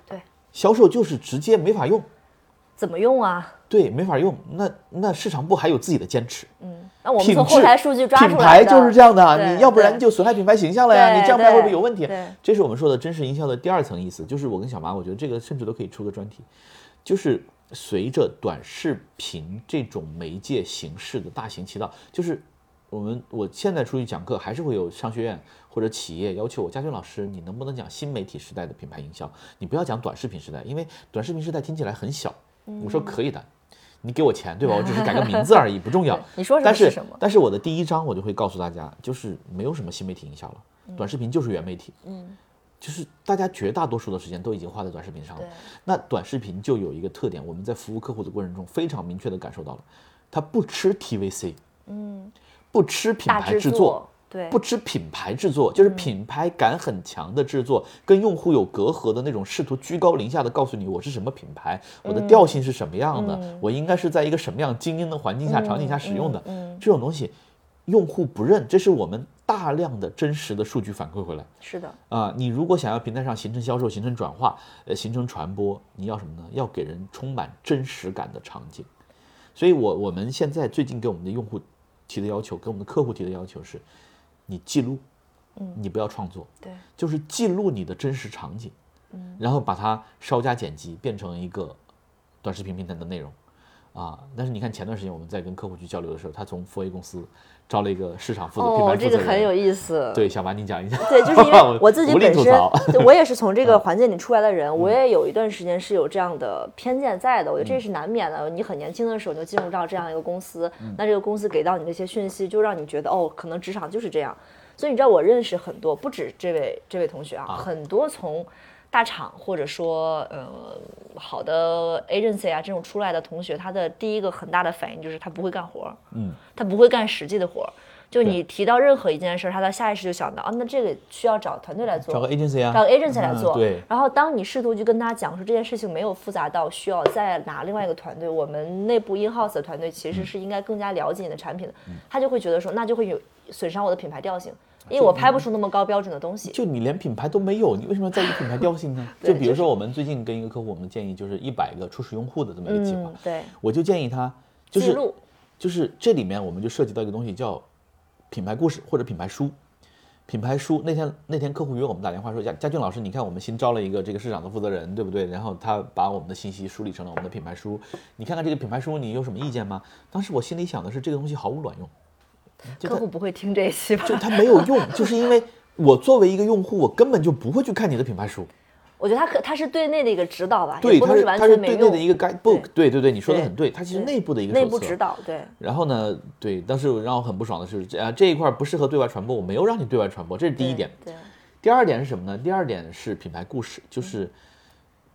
对，销售就是直接没法用，怎么用啊？对，没法用。那那市场部还有自己的坚持，嗯，那我们从后台数据抓品出来品，牌就是这样的，对你要不然就损害品牌形象了呀，你这样卖会不会有问题？这是我们说的真实营销的第二层意思，就是我跟小马，我觉得这个甚至都可以出个专题，就是随着短视频这种媒介形式的大行其道，就是我们我现在出去讲课，还是会有商学院或者企业要求我，嘉军老师，你能不能讲新媒体时代的品牌营销？你不要讲短视频时代，因为短视频时代听起来很小。我说可以的，你给我钱对吧？我只是改个名字而已，不重要。你说什么但是是什么但是我的第一章我就会告诉大家，就是没有什么新媒体营销了，短视频就是原媒体。嗯，就是大家绝大多数的时间都已经花在短视频上了。那短视频就有一个特点，我们在服务客户的过程中非常明确的感受到了，它不吃 TVC，嗯，不吃品牌制作作，，对，不吃品牌制作，就是品牌感很强的制作，跟用户有隔阂的那种，试图居高临下的告诉你我是什么品牌，我的调性是什么样的，我应该是在一个什么样精英的环境下、场景下使用的，这种东西，用户不认，这是我们大量的真实的数据反馈回来。是的，啊、你如果想要平台上形成销售、形成转化、呃，形成传播，你要什么呢？要给人充满真实感的场景。所以我我们现在最近给我们的用户提的要求，跟我们的客户提的要求是，你记录，嗯，你不要创作，对，就是记录你的真实场景，嗯，然后把它稍加剪辑，变成一个短视频平台的内容，啊，但是你看前段时间我们在跟客户去交流的时候，他从 4A 公司招了一个市场负责品哦，牌负责人，这个很有意思。对，小马你讲一下，对，就是因为 我自己本身我也是从这个 环境里出来的人，我也有一段时间是有这样的偏见在的。我觉得这是难免的。你很年轻的时候就进入到这样一个公司，嗯那这个公司给到你的一些讯息，就让你觉得哦，可能职场就是这样。所以你知道，我认识很多，不止这位这位同学啊，很多从大厂或者说呃好的 agency 啊这种出来的同学，他的第一个很大的反应就是他不会干活，嗯，他不会干实际的活儿。就你提到任何一件事儿，他的下意识就想到啊，那这个需要找团队来做，找个 agency 啊，找个 agency 来做。嗯对然后当你试图去跟他讲说这件事情没有复杂到需要再拿另外一个团队，我们内部 in house 的团队其实是应该更加了解你的产品的，嗯他就会觉得说那就会有损伤我的品牌调性，因为我拍不出那么高标准的东西。就你连品牌都没有，你为什么要在意品牌调性呢？就比如说我们最近跟一个客户，我们建议就是一百个初始用户的这么一个计划嗯，，对，我就建议他就是就是这里面我们就涉及到一个东西叫品牌故事或者品牌书。品牌书那天那天客户约我们打电话说佳佳俊老师，你看我们新招了一个这个市场的负责人，对不对？然后他把我们的信息梳理成了我们的品牌书，你看看这个品牌书，你有什么意见吗？当时我心里想的是这个东西毫无卵用，客户不会听这一期吧？就他没有用，就是因为我作为一个用户，我根本就不会去看你的品牌书。我觉得他可他是对内的一个指导吧，对，也不能它是他是。对内的一个 guidebook，对对对，你说的很对，它其实内部的一个内部指导，对，然后呢，对，当时让我很不爽的是，这啊这一块不适合对外传播，我没有让你对外传播，这是第一点。对，第二点是什么呢？第二点是品牌故事，就是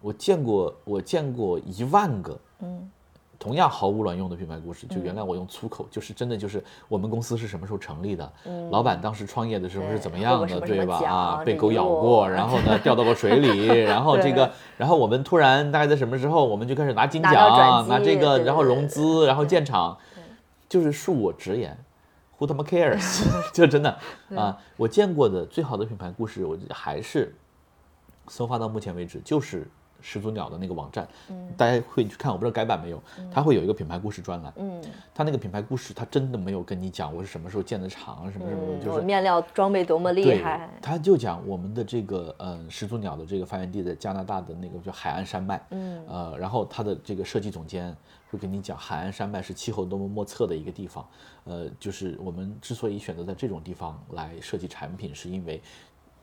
我见过我见过一万个，嗯，同样毫无卵用的品牌故事。就原来我用粗口，就是真的就是我们公司是什么时候成立的，老板当时创业的时候是怎么样的，对吧？啊，被狗咬过，然后呢 掉到过水里，然后这个，然后我们突然大概在什么时候，我们就开始拿金奖，拿机这个，然后融资，然后建厂，就是恕我直言。Who 他妈 cares？就真的啊，我见过的最好的品牌故事，我还是搜发到目前为止就是始祖鸟的那个网站，大家会去看，我不知道改版没有，它会有一个品牌故事专栏，嗯。它那个品牌故事，它真的没有跟你讲我是什么时候建的厂，什么什么就是我面料装备多么厉对害，，它就讲我们的这个嗯始祖鸟的这个发源地在加拿大的那个叫海岸山脉，嗯。呃，然后它的这个设计总监会跟你讲海岸山脉是气候多么莫测的一个地方，呃，就是我们之所以选择在这种地方来设计产品，是因为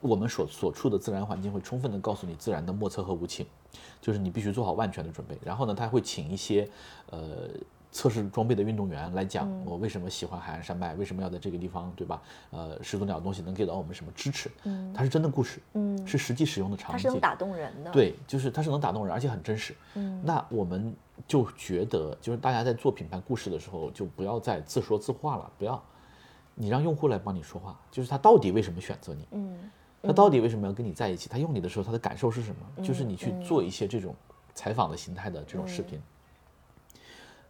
我们所所处的自然环境会充分的告诉你自然的莫测和无情，就是你必须做好万全的准备。然后呢，他会请一些呃测试装备的运动员来讲嗯我为什么喜欢海岸山脉，为什么要在这个地方，对吧？呃，始祖鸟的东西能给到我们什么支持？嗯，它是真的故事，嗯是实际使用的场景，它是能打动人的。，对，就是它是能打动人，而且很真实。嗯，那我们就觉得，就是大家在做品牌故事的时候，就不要再自说自话了，不要，你让用户来帮你说话，就是他到底为什么选择你，嗯，他到底为什么要跟你在一起，他用你的时候他的感受是什么？就是嗯你去做一些这种采访的形态的这种视频。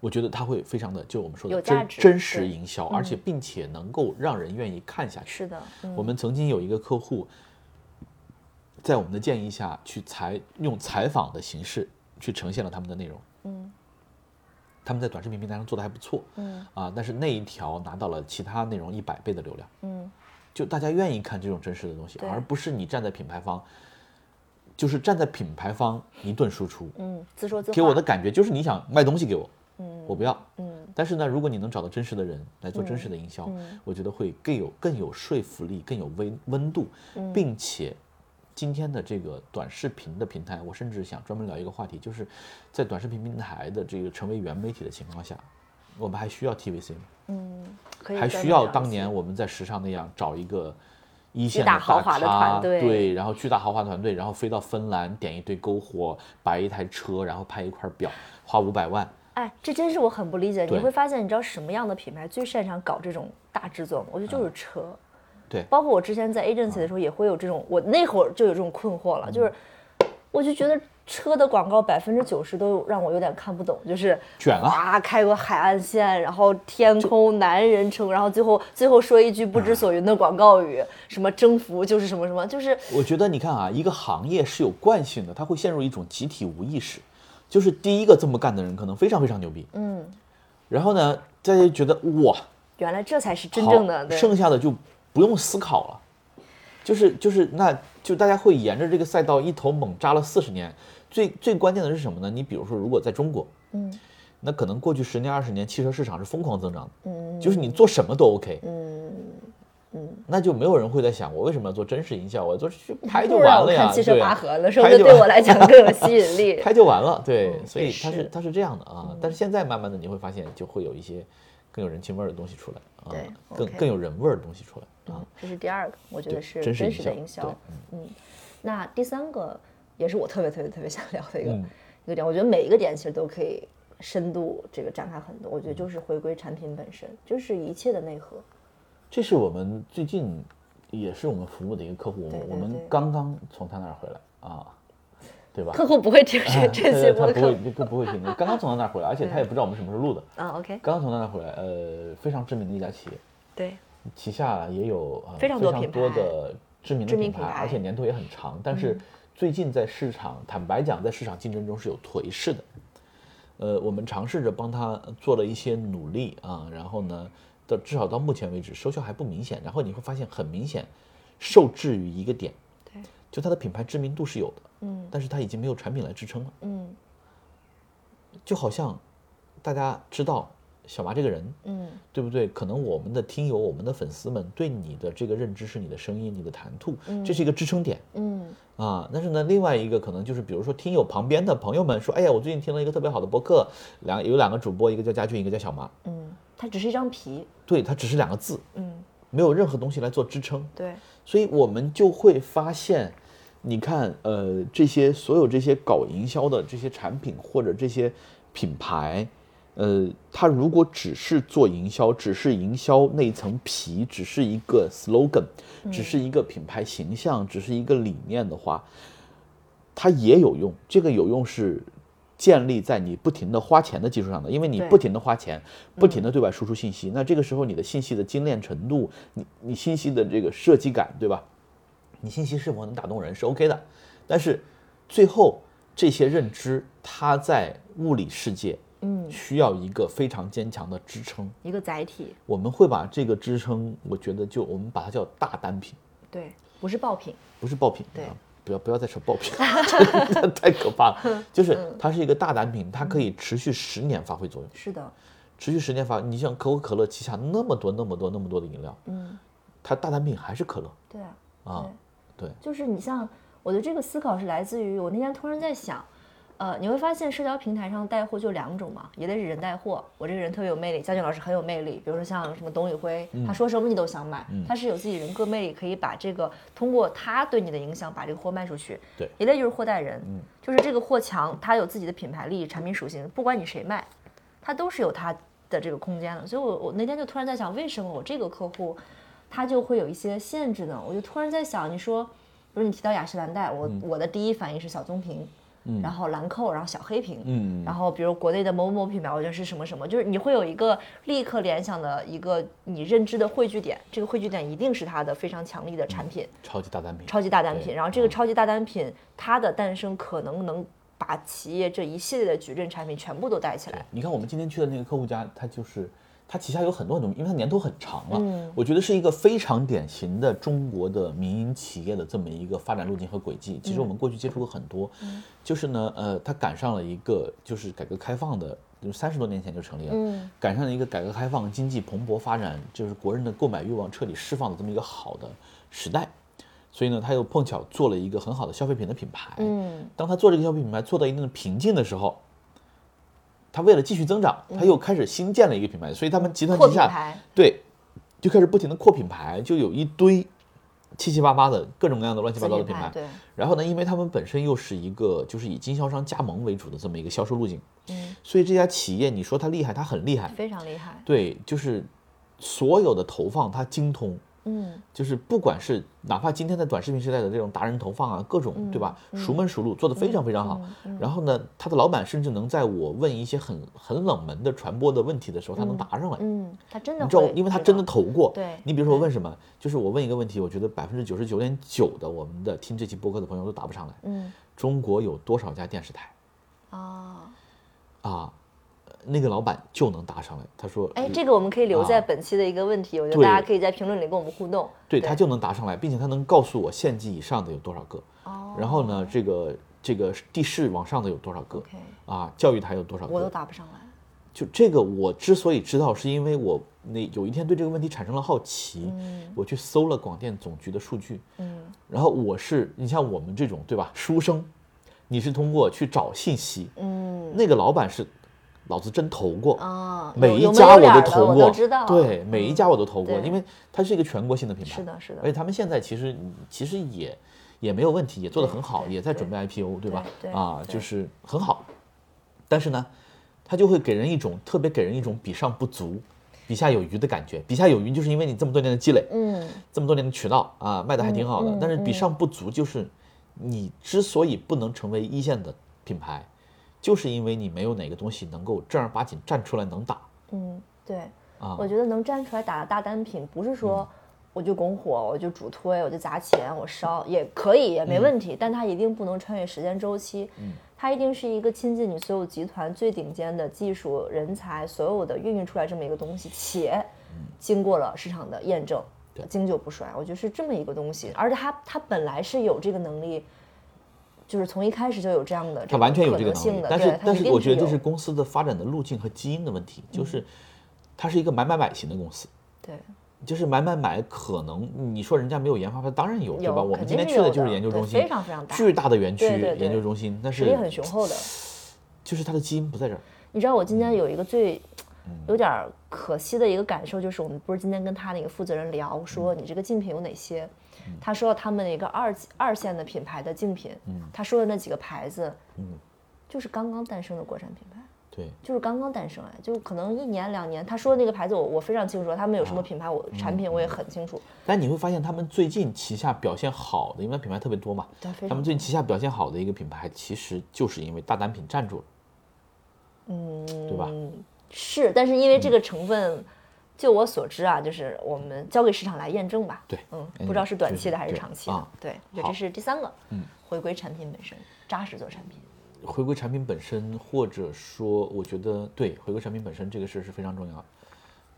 我觉得他会非常的，就我们说的真真实对营销，而且并且能够让人愿意看下去。是的，嗯我们曾经有一个客户，在我们的建议下去采用采访的形式去呈现了他们的内容。嗯，他们在短视频平台上做的还不错。嗯啊，但是那一条拿到了其他内容一百倍的流量。嗯，就大家愿意看这种真实的东西，而不是你站在品牌方，就是站在品牌方一顿输出。嗯，自说自话。给我的感觉就是你想卖东西给我，嗯我不要。嗯但是呢，如果你能找到真实的人来做真实的营销，嗯我觉得会更有更有说服力，更有温温度，嗯并且今天的这个短视频的平台，我甚至想专门聊一个话题，就是在短视频平台的这个成为原媒体的情况下，我们还需要 TVC 吗？嗯，可以还需要当年我们在时尚那样找一个一线的大豪华的团队对，然后巨大豪华团队，然后飞到芬兰点一堆篝火，摆一台车，然后拍一块表，花五百万。哎，这真是我很不理解。你会发现，你知道什么样的品牌最擅长搞这种大制作吗？我觉得就是车。嗯对包括我之前在 agency 的时候，也会有这种，我那会儿就有这种困惑了，就是，我就觉得车的广告百分之九十都让我有点看不懂，就是卷啊，开过海岸线，然后天空男人称，然后最后最后说一句不知所云的广告语，什么征服就是什么什么，就是我觉得你看啊，一个行业是有惯性的，它会陷入一种集体无意识，就是第一个这么干的人可能非常非常牛逼，嗯。然后呢，大家觉得哇，原来这才是真正的剩下的就不用思考了，就是就是那就大家会沿着这个赛道一头猛扎了四十年。最最关键的是什么呢？你比如说，如果在中国，嗯那可能过去十年二十年，汽车市场是疯狂增长的，嗯就是你做什么都 OK，嗯嗯，那就没有人会在想我为什么要做真实营销，我做去拍就完了呀，对拔河了，说不定拍就完对我来讲更有吸引力。拍就完了，对，嗯所以它是它是这样的啊。但是现在慢慢的你会发现，就会有一些更有人情味儿的东西出来啊对，更更有人味儿的东西出来啊。这是第二个，我觉得是真实的营销。嗯，那第三个也是我特别特别特别想聊的一个、嗯一个点，我觉得每一个点其实都可以深度这个展开很多。我觉得就是回归产品本身，就是一切的内核。这是我们最近也是我们服务的一个客户，我们对对我们刚刚从他那儿回来啊，对吧？客户不会听这 些播客他不会不不会听，刚刚从他那儿回来，而且他也不知道我们什么时候录的，啊？OK，刚刚从他那儿回来，呃，非常知名的一家企业，对，旗下也有呃非常多品牌的知名的品牌，知名品牌嗯而且年头也很长。但是最近在市场，坦白讲，在市场竞争中是有颓势的。呃，我们尝试着帮他做了一些努力啊，然后呢，到至少到目前为止收效还不明显。然后你会发现很明显，受制于一个点，对，就它的品牌知名度是有的，嗯但是它已经没有产品来支撑了。嗯就好像大家知道小麻这个人，嗯对不对？可能我们的听友、我们的粉丝们对你的这个认知是你的声音、你的谈吐，这是一个支撑点嗯啊。但是呢，另外一个可能就是，比如说听友旁边的朋友们说：“哎呀，我最近听了一个特别好的播客，两有两个主播，一个叫佳俊，一个叫小麻。嗯，它只是一张皮。对，它只是两个字，嗯，没有任何东西来做支撑。对，所以我们就会发现，你看，呃，这些所有这些搞营销的这些产品或者这些品牌，呃，它如果只是做营销，只是营销那层皮，只是一个 slogan，只是一个品牌形象，只是一个理念的话，它也有用。这个有用是。建立在你不停的花钱的基础上的，因为你不停的花钱，不停的对外输出信息，那这个时候你的信息的精炼程度，你你信息的这个设计感，对吧？你信息是否能打动人是 OK 的，但是最后这些认知，它在物理世界，嗯，需要一个非常坚强的支撑。一个载体。我们会把这个支撑，我觉得就我们把它叫大单品，对，不是爆品。不是爆品。对啊不要不要再扯爆品，太可怕了。就是它是一个大单品，它可以持续十年发挥作用，是的。持续十年发。你像可口可乐旗下那么多那么多那么多的饮料，嗯，它大单品还是可乐对啊。啊。对，就是你像，我的这个思考是来自于我那天突然在想，呃，你会发现社交平台上带货就两种嘛，一类是人带货，我这个人特别有魅力，佳俊老师很有魅力，比如说像什么董宇辉，他说什么你都想买，他是有自己人格魅力，可以把这个通过他对你的影响把这个货卖出去。对一类就是货代人，就是这个货强，他有自己的品牌力、产品属性，不管你谁卖，他都是有他的这个空间的。所以我我那天就突然在想，为什么我这个客户他就会有一些限制呢？我就突然在想，你说，比如你提到雅诗兰黛，我、我的第一反应是小棕瓶，然后兰蔻，然后小黑瓶，嗯然后比如国内的某某某品牌，我觉得是什么什么，就是你会有一个立刻联想的一个你认知的汇聚点，这个汇聚点一定是它的非常强力的产品。超级大单品。超级大单品，然后这个超级大单品它的诞生可能能把企业这一系列的矩阵产品全部都带起来。你看我们今天去的那个客户家，他就是他旗下有很多很多，因为它年头很长了，嗯我觉得是一个非常典型的中国的民营企业的这么一个发展路径和轨迹。其实我们过去接触过很多，就是呢，呃，它赶上了一个就是改革开放的，就是三十多年前就成立了，嗯赶上了一个改革开放经济蓬勃发展，就是国人的购买欲望彻底释放的这么一个好的时代。所以呢，他又碰巧做了一个很好的消费品的品牌。嗯，当他做这个消费品牌做到一定的瓶颈的时候，他为了继续增长，他又开始新建了一个品牌，所以他们集团旗下对就开始不停的扩品牌，就有一堆七七八八的各种各样的乱七八糟的品牌。对，然后呢，因为他们本身又是一个就是以经销商加盟为主的这么一个销售路径，嗯，所以这家企业你说它厉害，它很厉害，非常厉害。对，就是所有的投放它精通，嗯，就是不管是哪怕今天在短视频时代的这种达人投放啊，各种对吧，熟门熟路，做得非常非常好。然后呢，他的老板甚至能在我问一些很很冷门的传播的问题的时候，他能答上来。嗯，他真的你知道，因为他真的投过。对你比如说我问什么，就是我问一个问题，我觉得百分之九十九点九的我们的听这期播客的朋友都答不上来。嗯中国有多少家电视台啊，啊？呃那个老板就能答上来。他说，哎，这个我们可以留在啊。本期的一个问题，我觉得大家可以在评论里跟我们互动。对他就能答上来，并且他能告诉我县级以上的有多少个，哦。然后呢，这个这个地市往上的有多少个。啊，教育台有多少个。我都？答不上来。就这个，我之所以知道，是因为我那有一天对这个问题产生了好奇，我去搜了广电总局的数据，嗯。然后我是你像我们这种对吧，书生，你是通过去找信息，嗯。那个老板是老子真投过，啊，每一家我都投过，知道。对，每一家我都投过，因为它是一个全国性的品牌，是的，是的而且。他们现在其实其实也也没有问题，也做得很好，也在准备 IPO，对吧？对啊，就是很好。但是呢，它就会给人一种特别给人一种比上不足、比下有余的感觉。比下有余，就是因为你这么多年的积累，嗯，这么多年的渠道啊，卖的还挺好的。嗯嗯但是比上不足，就是你之所以不能成为一线的品牌，就是因为你没有哪个东西能够正儿八经站出来能打嗯，对，啊。我觉得能站出来打的大单品，不是说我就拱火，我就主推，我就砸钱，我烧也可以，也没问题，但它一定不能穿越时间周期。嗯它一定是一个亲近你所有集团最顶尖的技术人才，所有的孕育出来这么一个东西，且经过了市场的验证，对经久不衰。我觉得是这么一个东西，而且它它本来是有这个能力。就是从一开始就有这样的，他完全有这个能力但是但是我觉得这是公司的发展的路径和基因的问题，就是它是一个买买买型的公司，对。就是买买买，可能你说人家没有研发，它当然有，对吧？我们今天去的就是研究中心，非常非常大巨大的园区研究中心，但实力很雄厚的。就是它的基因不在这儿。你知道我今嗯天有一个最有点儿可惜的一个感受，就是我们不是今天跟他那个负责人聊，说嗯你这个竞品有哪些？他说他们一个二二线的品牌的竞品，嗯他说的那几个牌子，就是刚刚诞生的国产品牌。对，就是刚刚诞生哎，就可能一年两年。他说的那个牌子我我非常清楚，他们有什么品牌，我产品我也很清楚。但你会发现他们最近旗下表现好的，因为品牌特别多嘛，对，他们最近旗下表现好的一个品牌，其实就是因为大单品站住了，嗯，对吧？是，但是因为这个成分，就我所知啊，就是我们交给市场来验证吧。对嗯，嗯不知道是短期的还是长期的啊。对，这是第三个，嗯，回归产品本身，扎实做产品。回归产品本身，或者说，我觉得对回归产品本身这个事是非常重要的，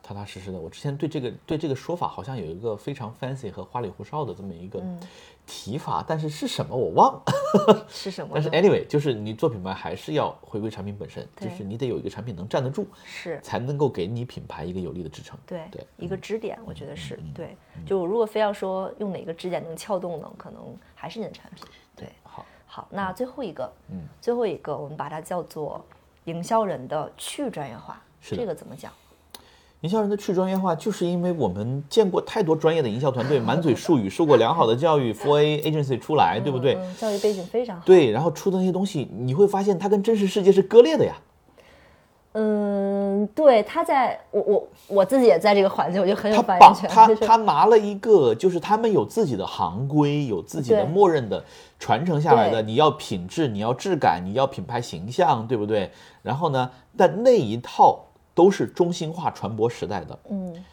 踏踏实实的。我之前对这个对这个说法好像有一个非常 fancy 和花里胡哨的这么一个嗯提法，但是是什么我忘了。是什么但是？anyway，就是你做品牌还是要回归产品本身，就是你得有一个产品能站得住，是才能够给你品牌一个有力的支撑。对对一个支点，我觉得是对。就如果非要说用哪个支点能撬动呢，可能还是你的产品。对，好，好，那最后一个，嗯，最后一个我们把它叫做营销人的去专业化，是这个怎么讲？营销人的去专业化，就是因为我们见过太多专业的营销团队，满嘴术语，受过良好的教育，Four A agency 出来，对不对？嗯，教育背景非常好。对，然后出的那些东西，你会发现它跟真实世界是割裂的呀。嗯，对，他在我我我自己也在这个环境，我就很有他把发言权。他他拿了一个，就是他们有自己的行规，有自己的默认的传承下来的，你要品质，你要质感，你要品牌形象，对不对？然后呢，但那一套都是中心化传播时代的，嗯，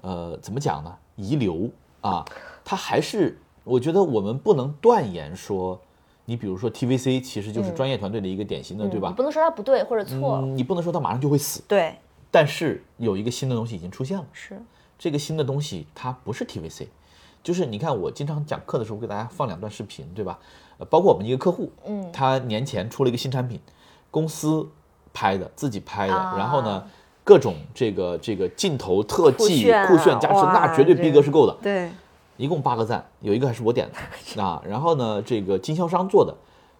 呃，怎么讲呢？遗留啊，它还是我觉得我们不能断言说，你比如说 TVC 其实就是专业团队的一个典型的，对吧你？不能说它不对或者错。嗯，你不能说它马上就会死，对，但是有一个新的东西已经出现了。是，这个新的东西它不是 TVC，就是你看我经常讲课的时候给大家放两段视频，对吧？呃，包括我们一个客户，嗯他年前出了一个新产品，公司拍的，自己拍的，啊。然后呢，各种这个这个镜头特技炫啊酷炫加持，那绝对逼格是够的。对，一共八个赞，有一个还是我点的。啊。然后呢，这个经销商做的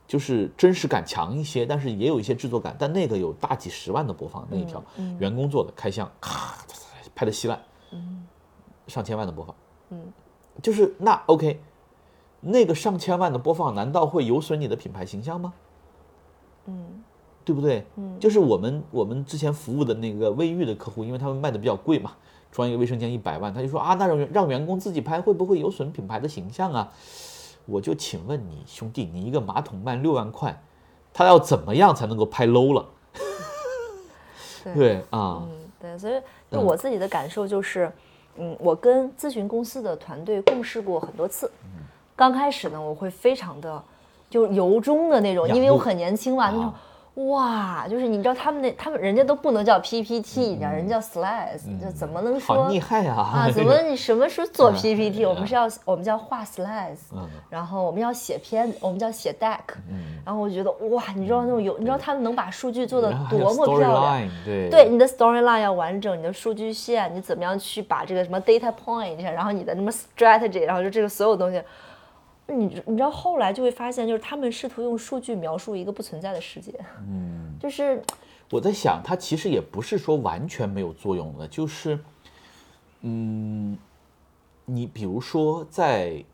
就是真实感强一些，但是也有一些制作感，但那个有大几十万的播放那一条，员工做的开箱，咔拍的稀烂，上千万的播放，嗯，就是那 OK，那个上千万的播放，难道会有损你的品牌形象吗？嗯对不对？嗯就是我们我们之前服务的那个卫浴的客户，因为他们卖的比较贵嘛，装一个卫生间一百万，他就说啊，那让让员工自己拍会不会有损品牌的形象啊？我就请问你兄弟，你一个马桶卖六万块，他要怎么样才能够拍 low 了？对 对啊，嗯，对，所以就我自己的感受就是，嗯，我跟咨询公司的团队共事过很多次。嗯刚开始呢，我会非常的就由衷的那种，因为我很年轻嘛，那种啊哇，就是你知道他们那他们人家都不能叫 PPT，你知道人家叫 slides，就怎么能说好厉害啊！啊？怎么你什么时候做 PPT？嗯我们是要我们叫画 slides，嗯然后我们要写片，我们叫写 deck，然后我觉得哇，你知道那种有，你知道他们能把数据做的多么漂亮？对对，你的 storyline 要完整，你的数据线，你怎么样去把这个什么 data point，然后你的什么 strategy，然后就这个所有东西，你你知道后来就会发现，就是他们试图用数据描述一个不存在的世界，嗯，就是我在想，它其实也不是说完全没有作用的，就是，嗯，你比如说在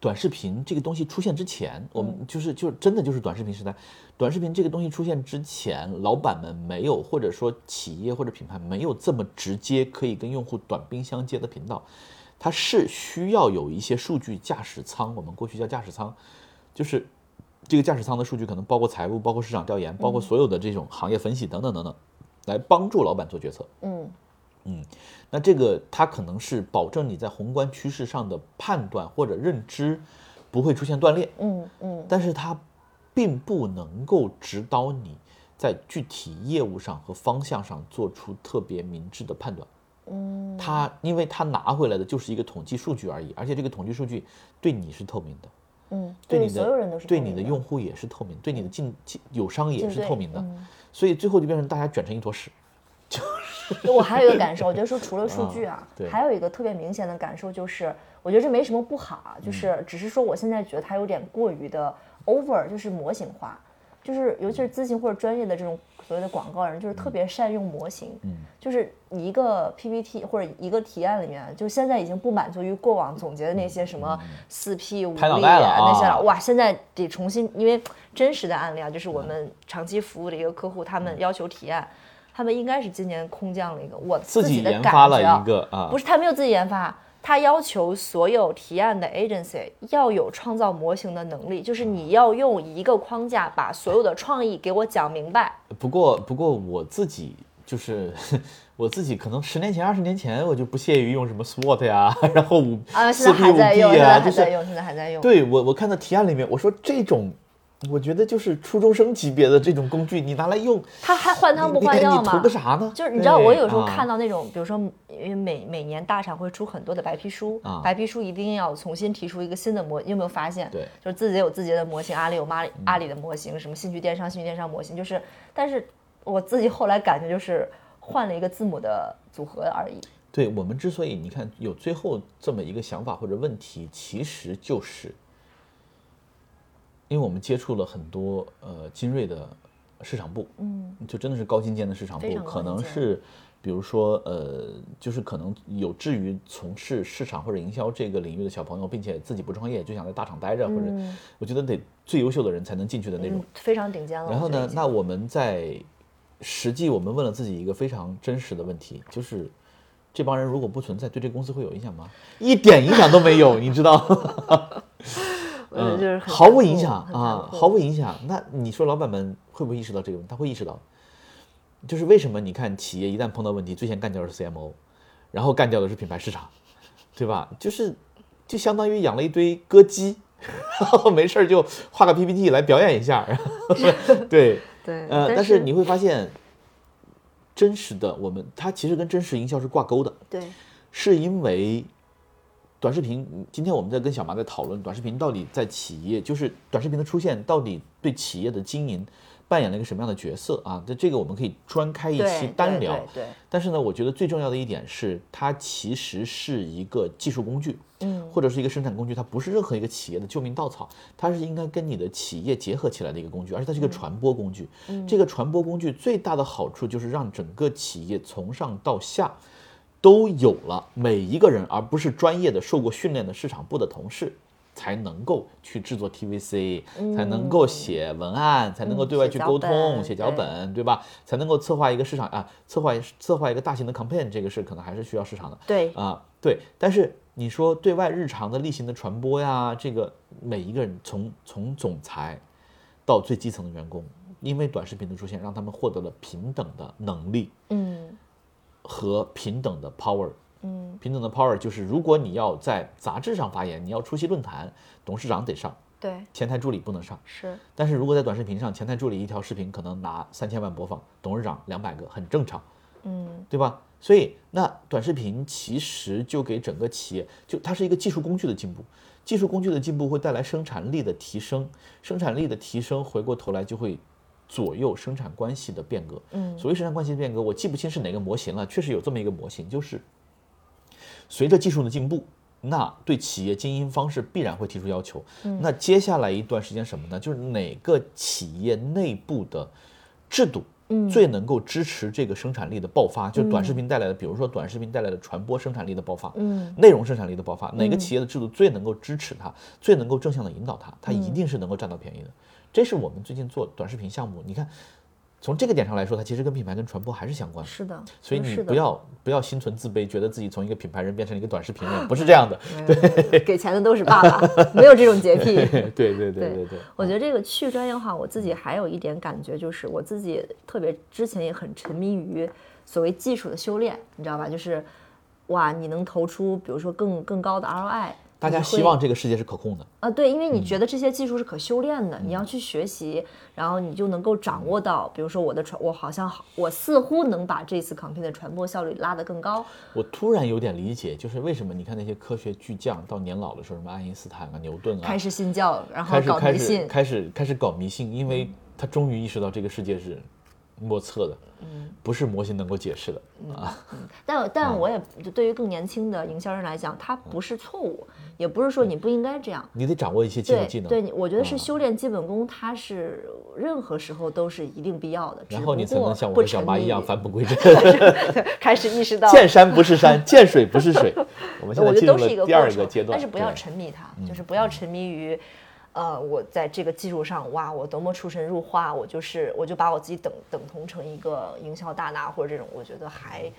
短视频这个东西出现之前，我们就是就真的就是短视频时代，短视频这个东西出现之前，老板们没有或者说企业或者品牌没有这么直接可以跟用户短兵相接的频道，它是需要有一些数据驾驶舱，我们过去叫驾驶舱，就是这个驾驶舱的数据可能包括财务、包括市场调研、包括所有的这种行业分析等等等等，来帮助老板做决策。嗯嗯那这个它可能是保证你在宏观趋势上的判断或者认知不会出现断裂，嗯嗯但是它并不能够指导你在具体业务上和方向上做出特别明智的判断。嗯，他因为他拿回来的就是一个统计数据而已，而且这个统计数据对你是透明的，嗯，对你的所有人都是对你的的用户也是透明，对你的进进友商也是透明的，嗯所以最后就变成大家卷成一坨屎。就是我还有一个感受，我觉得说除了数据啊，对还有一个特别明显的感受就是，我觉得这没什么不好啊，就是只是说我现在觉得它有点过于的 over，就是模型化，就是尤其是咨询或者专业的这种所谓的广告人，就是特别善用模型，嗯。就是一个 PPT 或者一个提案里面，就现在已经不满足于过往总结的那些什么四 P 五力啊那些了，哇，现在得重新，因为真实的案例啊，就是我们长期服务的一个客户，他们要求提案。他们应该是今年空降了一个，我自己己的感研发了觉啊一个啊，不是他没有自己研发，他要求所有提案的 agency 要有创造模型的能力，就是你要用一个框架把所有的创意给我讲明白。不过，不过我自己就是 我自己，可能十年前、二十年前，我就不屑于用什么 SWOT 呀，然后五啊，现四在还在用，现在还在用，现在还在用。对我我看到提案里面，我说这种，我觉得就是初中生级别的这种工具，你拿来用，它还换汤不换药吗？你你图个啥呢？就是你知道，我有时候看到那种，比如说，因为每每年大厂会出很多的白皮书，啊白皮书一定要重新提出一个新的模，你有没有发现？对嗯就是自己有自己的模型，阿里有阿里阿里的模型，什么兴趣电商、兴趣电商模型，就是，但是我自己后来感觉就是换了一个字母的组合而已。对我们之所以你看有最后这么一个想法或者问题，其实就是因为我们接触了很多呃精锐的市场部，嗯，就真的是高精尖的市场部可能是比如说呃，就是可能有志于从事市场或者营销这个领域的小朋友，并且自己不创业，就想在大厂待着，或者嗯我觉得得最优秀的人才能进去的那种嗯。，非常顶尖了。然后呢，那我们在实际我们问了自己一个非常真实的问题，就是这帮人如果不存在，对这公司会有影响吗？一点影响都没有，你知道？我觉得就是毫无影响啊，毫无影响。那你说老板们会不会意识到这个问题？他会意识到，就是为什么你看企业一旦碰到问题，最先干掉的是 CMO，然后干掉的是品牌市场，对吧？就是就相当于养了一堆歌姬，然后没事儿就画个 PPT 来表演一下，然 后对，对，呃，但但是你会发现，真实的我们它其实跟真实营销是挂钩的，对，是因为短视频。今天我们在跟小马在讨论短视频到底在企业，就是短视频的出现到底对企业的经营扮演了一个什么样的角色啊？这这个我们可以专开一期单对聊。对对但是呢，我觉得最重要的一点是，它其实是一个技术工具，嗯，或者是一个生产工具，它不是任何一个企业的救命稻草，它是应该跟你的企业结合起来的一个工具，而且它是一个传播工具。嗯这个传播工具最大的好处就是让整个企业从上到下都有了每一个人，而不是专业的受过训练的市场部的同事。才能够去制作 TVC，、才能够写文案，才能够对外去沟通、嗯写写脚本脚本，对吧？才能够策划一个市场啊，策划策划一个大型的 campaign，这个是可能还是需要市场的。对啊，对。但是你说对外日常的例行的传播呀，这个每一个人从从总裁到最基层的员工，因为短视频的出现，让他们获得了平等的能力嗯和平等的 power。嗯，平等的 power 就是，如果你要在杂志上发言，你要出席论坛，董事长得上，对，前台助理不能上。是，但是如果在短视频上，前台助理一条视频可能拿三千万播放，董事长两百个，很正常，嗯，对吧？所以那短视频其实就给整个企业，就它是一个技术工具的进步，技术工具的进步会带来生产力的提升，生产力的提升回过头来就会左右生产关系的变革。嗯所谓生产关系的变革，我记不清是哪个模型了，确实有这么一个模型，就是随着技术的进步，那对企业经营方式必然会提出要求。那接下来一段时间什么呢？就是哪个企业内部的制度。最能够支持这个生产力的爆发，就是短视频带来的，比如说短视频带来的传播生产力的爆发，嗯，内容生产力的爆发，哪个企业的制度最能够支持它，最能够正向的引导它，它一定是能够占到便宜的。这是我们最近做短视频项目，你看，从这个点上来说，它其实跟品牌跟传播还是相关的。是的，所以你不要不要心存自卑，觉得自己从一个品牌人变成了一个短视频人，不是这样的。对，给钱的都是爸爸，没有这种洁癖。对对对对对，我觉得这个去专业化，我自己还有一点感觉，就是我自己特别之前也很沉迷于所谓技术的修炼，你知道吧？就是哇，你能投出比如说更更高的 ROI，大家希望这个世界是可控的。啊，对，因为嗯你觉得这些技术是可修炼的，你要去学习，然后你就能够掌握到，比如说我的传，我好像好，我似乎能把这次 campaign 的传播效率拉得更高。我突然有点理解，就是为什么你看那些科学巨匠到年老的时候，什么爱因斯坦啊、牛顿啊，开始信教，然后开始开始搞迷信，开始开始搞迷信，因为他终于意识到这个世界是莫测的，嗯不是模型能够解释的啊。但但嗯我也就对于更年轻的营销人来讲，它不是错误，也不是说你不应该这样。你得掌握一些基本技能，对，我觉得是啊修炼基本功，它是任何时候都是一定必要的。只然后你才能像我小马一样返璞归真。开始意识到 见山不是山，见水不是水。我们现在进入觉得都是一个了第二个阶段，但是不要沉迷它，就是不要沉迷于，呃，我在这个技术上，哇，我多么出神入化，我就是我就把我自己等等同成一个营销大拿或者这种，我觉得还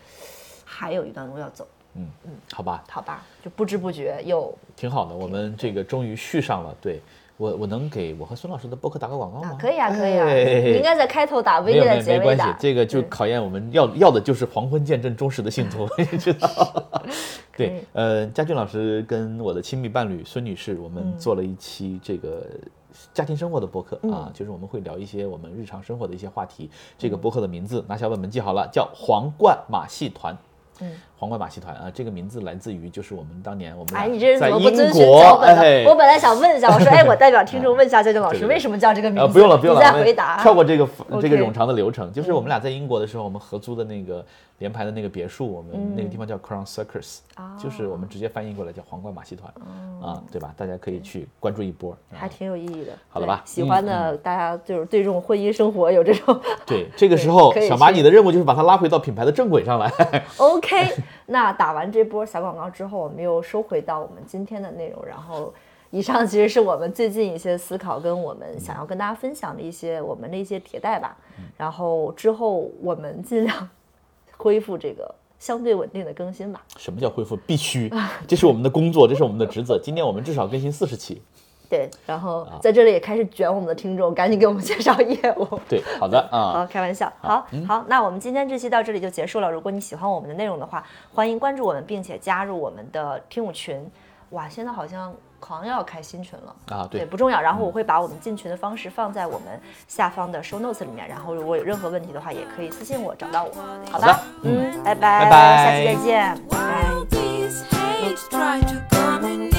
还有一段路要走，好吧，好吧？就不知不觉又挺好的。我们这个终于续上了，对我我能给我和孙老师的播客打个广告吗？啊，可以啊，可以啊，哎你应该在开头打，不没有没应该在有没关系。这个就考验我们要要的就是黄昏见证忠实的信徒，你知道？对，呃，佳俊老师跟我的亲密伴侣孙女士，我嗯们做了一期这个家庭生活的播客啊，就是我们会聊一些我们日常生活的一些话题。这嗯个播客的名字拿小本本记好了，叫皇冠马戏团。嗯，皇冠马戏团啊，这个名字来自于就是我们当年我们哎，你这人怎么不遵循国脚本我本来想问一下，我说，哎，我代表听众问一下焦俊老师，为什么叫这个名啊，字？不用了，不用了，你再回答。跳过这个这个冗长的流程。就是我们俩在英国的时候，我们合租的那个联排的那个别墅，我们那个地方叫 Crown Circus，就是我们直接翻译过来叫皇冠马戏团啊，对吧？大家可以去关注一波。啊还挺有意义的，好了吧喜欢的大家就是对这种婚姻生活有这种对，这个时候小马，去你的任务就是把它拉回到品牌的正轨上来。OK。那打完这波小广告之后，我们又收回到我们今天的内容，然后以上其实是我们最近一些思考跟我们想要跟大家分享的一些我们的一些迭代吧。然后之后我们尽量恢复这个相对稳定的更新吧。什么叫恢复？必须，这是我们的工作，这是我们的职责。今天我们至少更新四十期。对，然后在这里也开始卷我们的听众，赶紧给我们介绍业务。对，好的啊。好，开玩笑。好，好，那我们今天这期到这里就结束了。如果你喜欢我们的内容的话，欢迎关注我们，并且加入我们的听友群。哇，现在好像好像要开新群了啊对不重要。然后我会把我们进群的方式放在我们下方的 show notes 里面。然后如果有任何问题的话，也可以私信我找到我。好的吧，嗯，拜拜，拜拜下期再见，拜拜。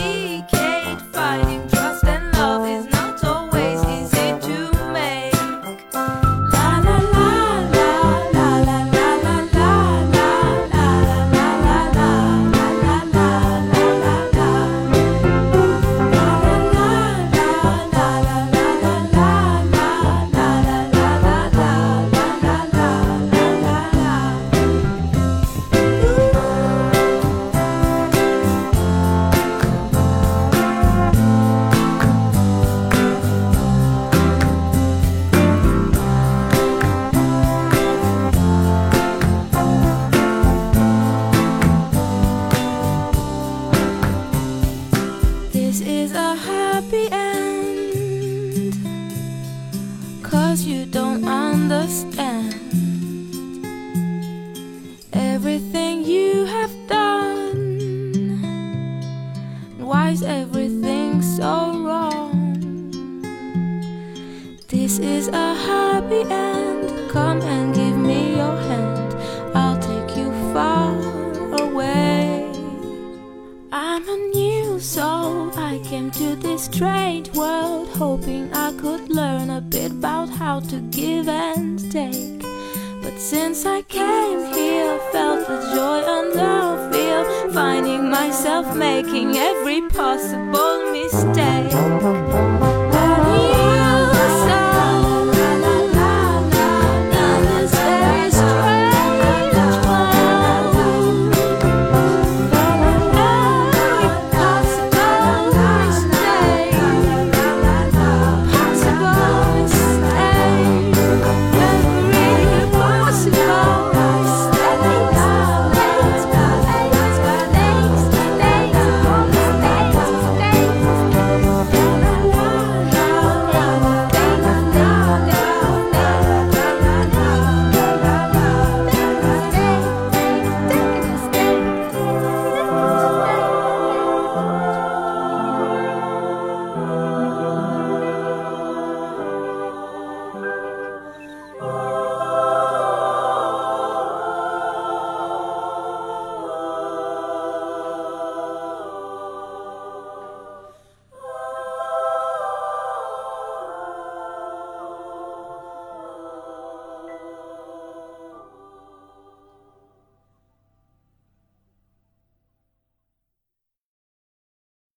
Don't understand everything you have done. Why is everything so wrong? This is a happy end. Come and give me your hand. I'll take you far away. I'm a new soul. I came to this strange world hoping I could learn a bit about how to give and take. But since I came here, felt the joy and the fear, finding myself making every possible mistake.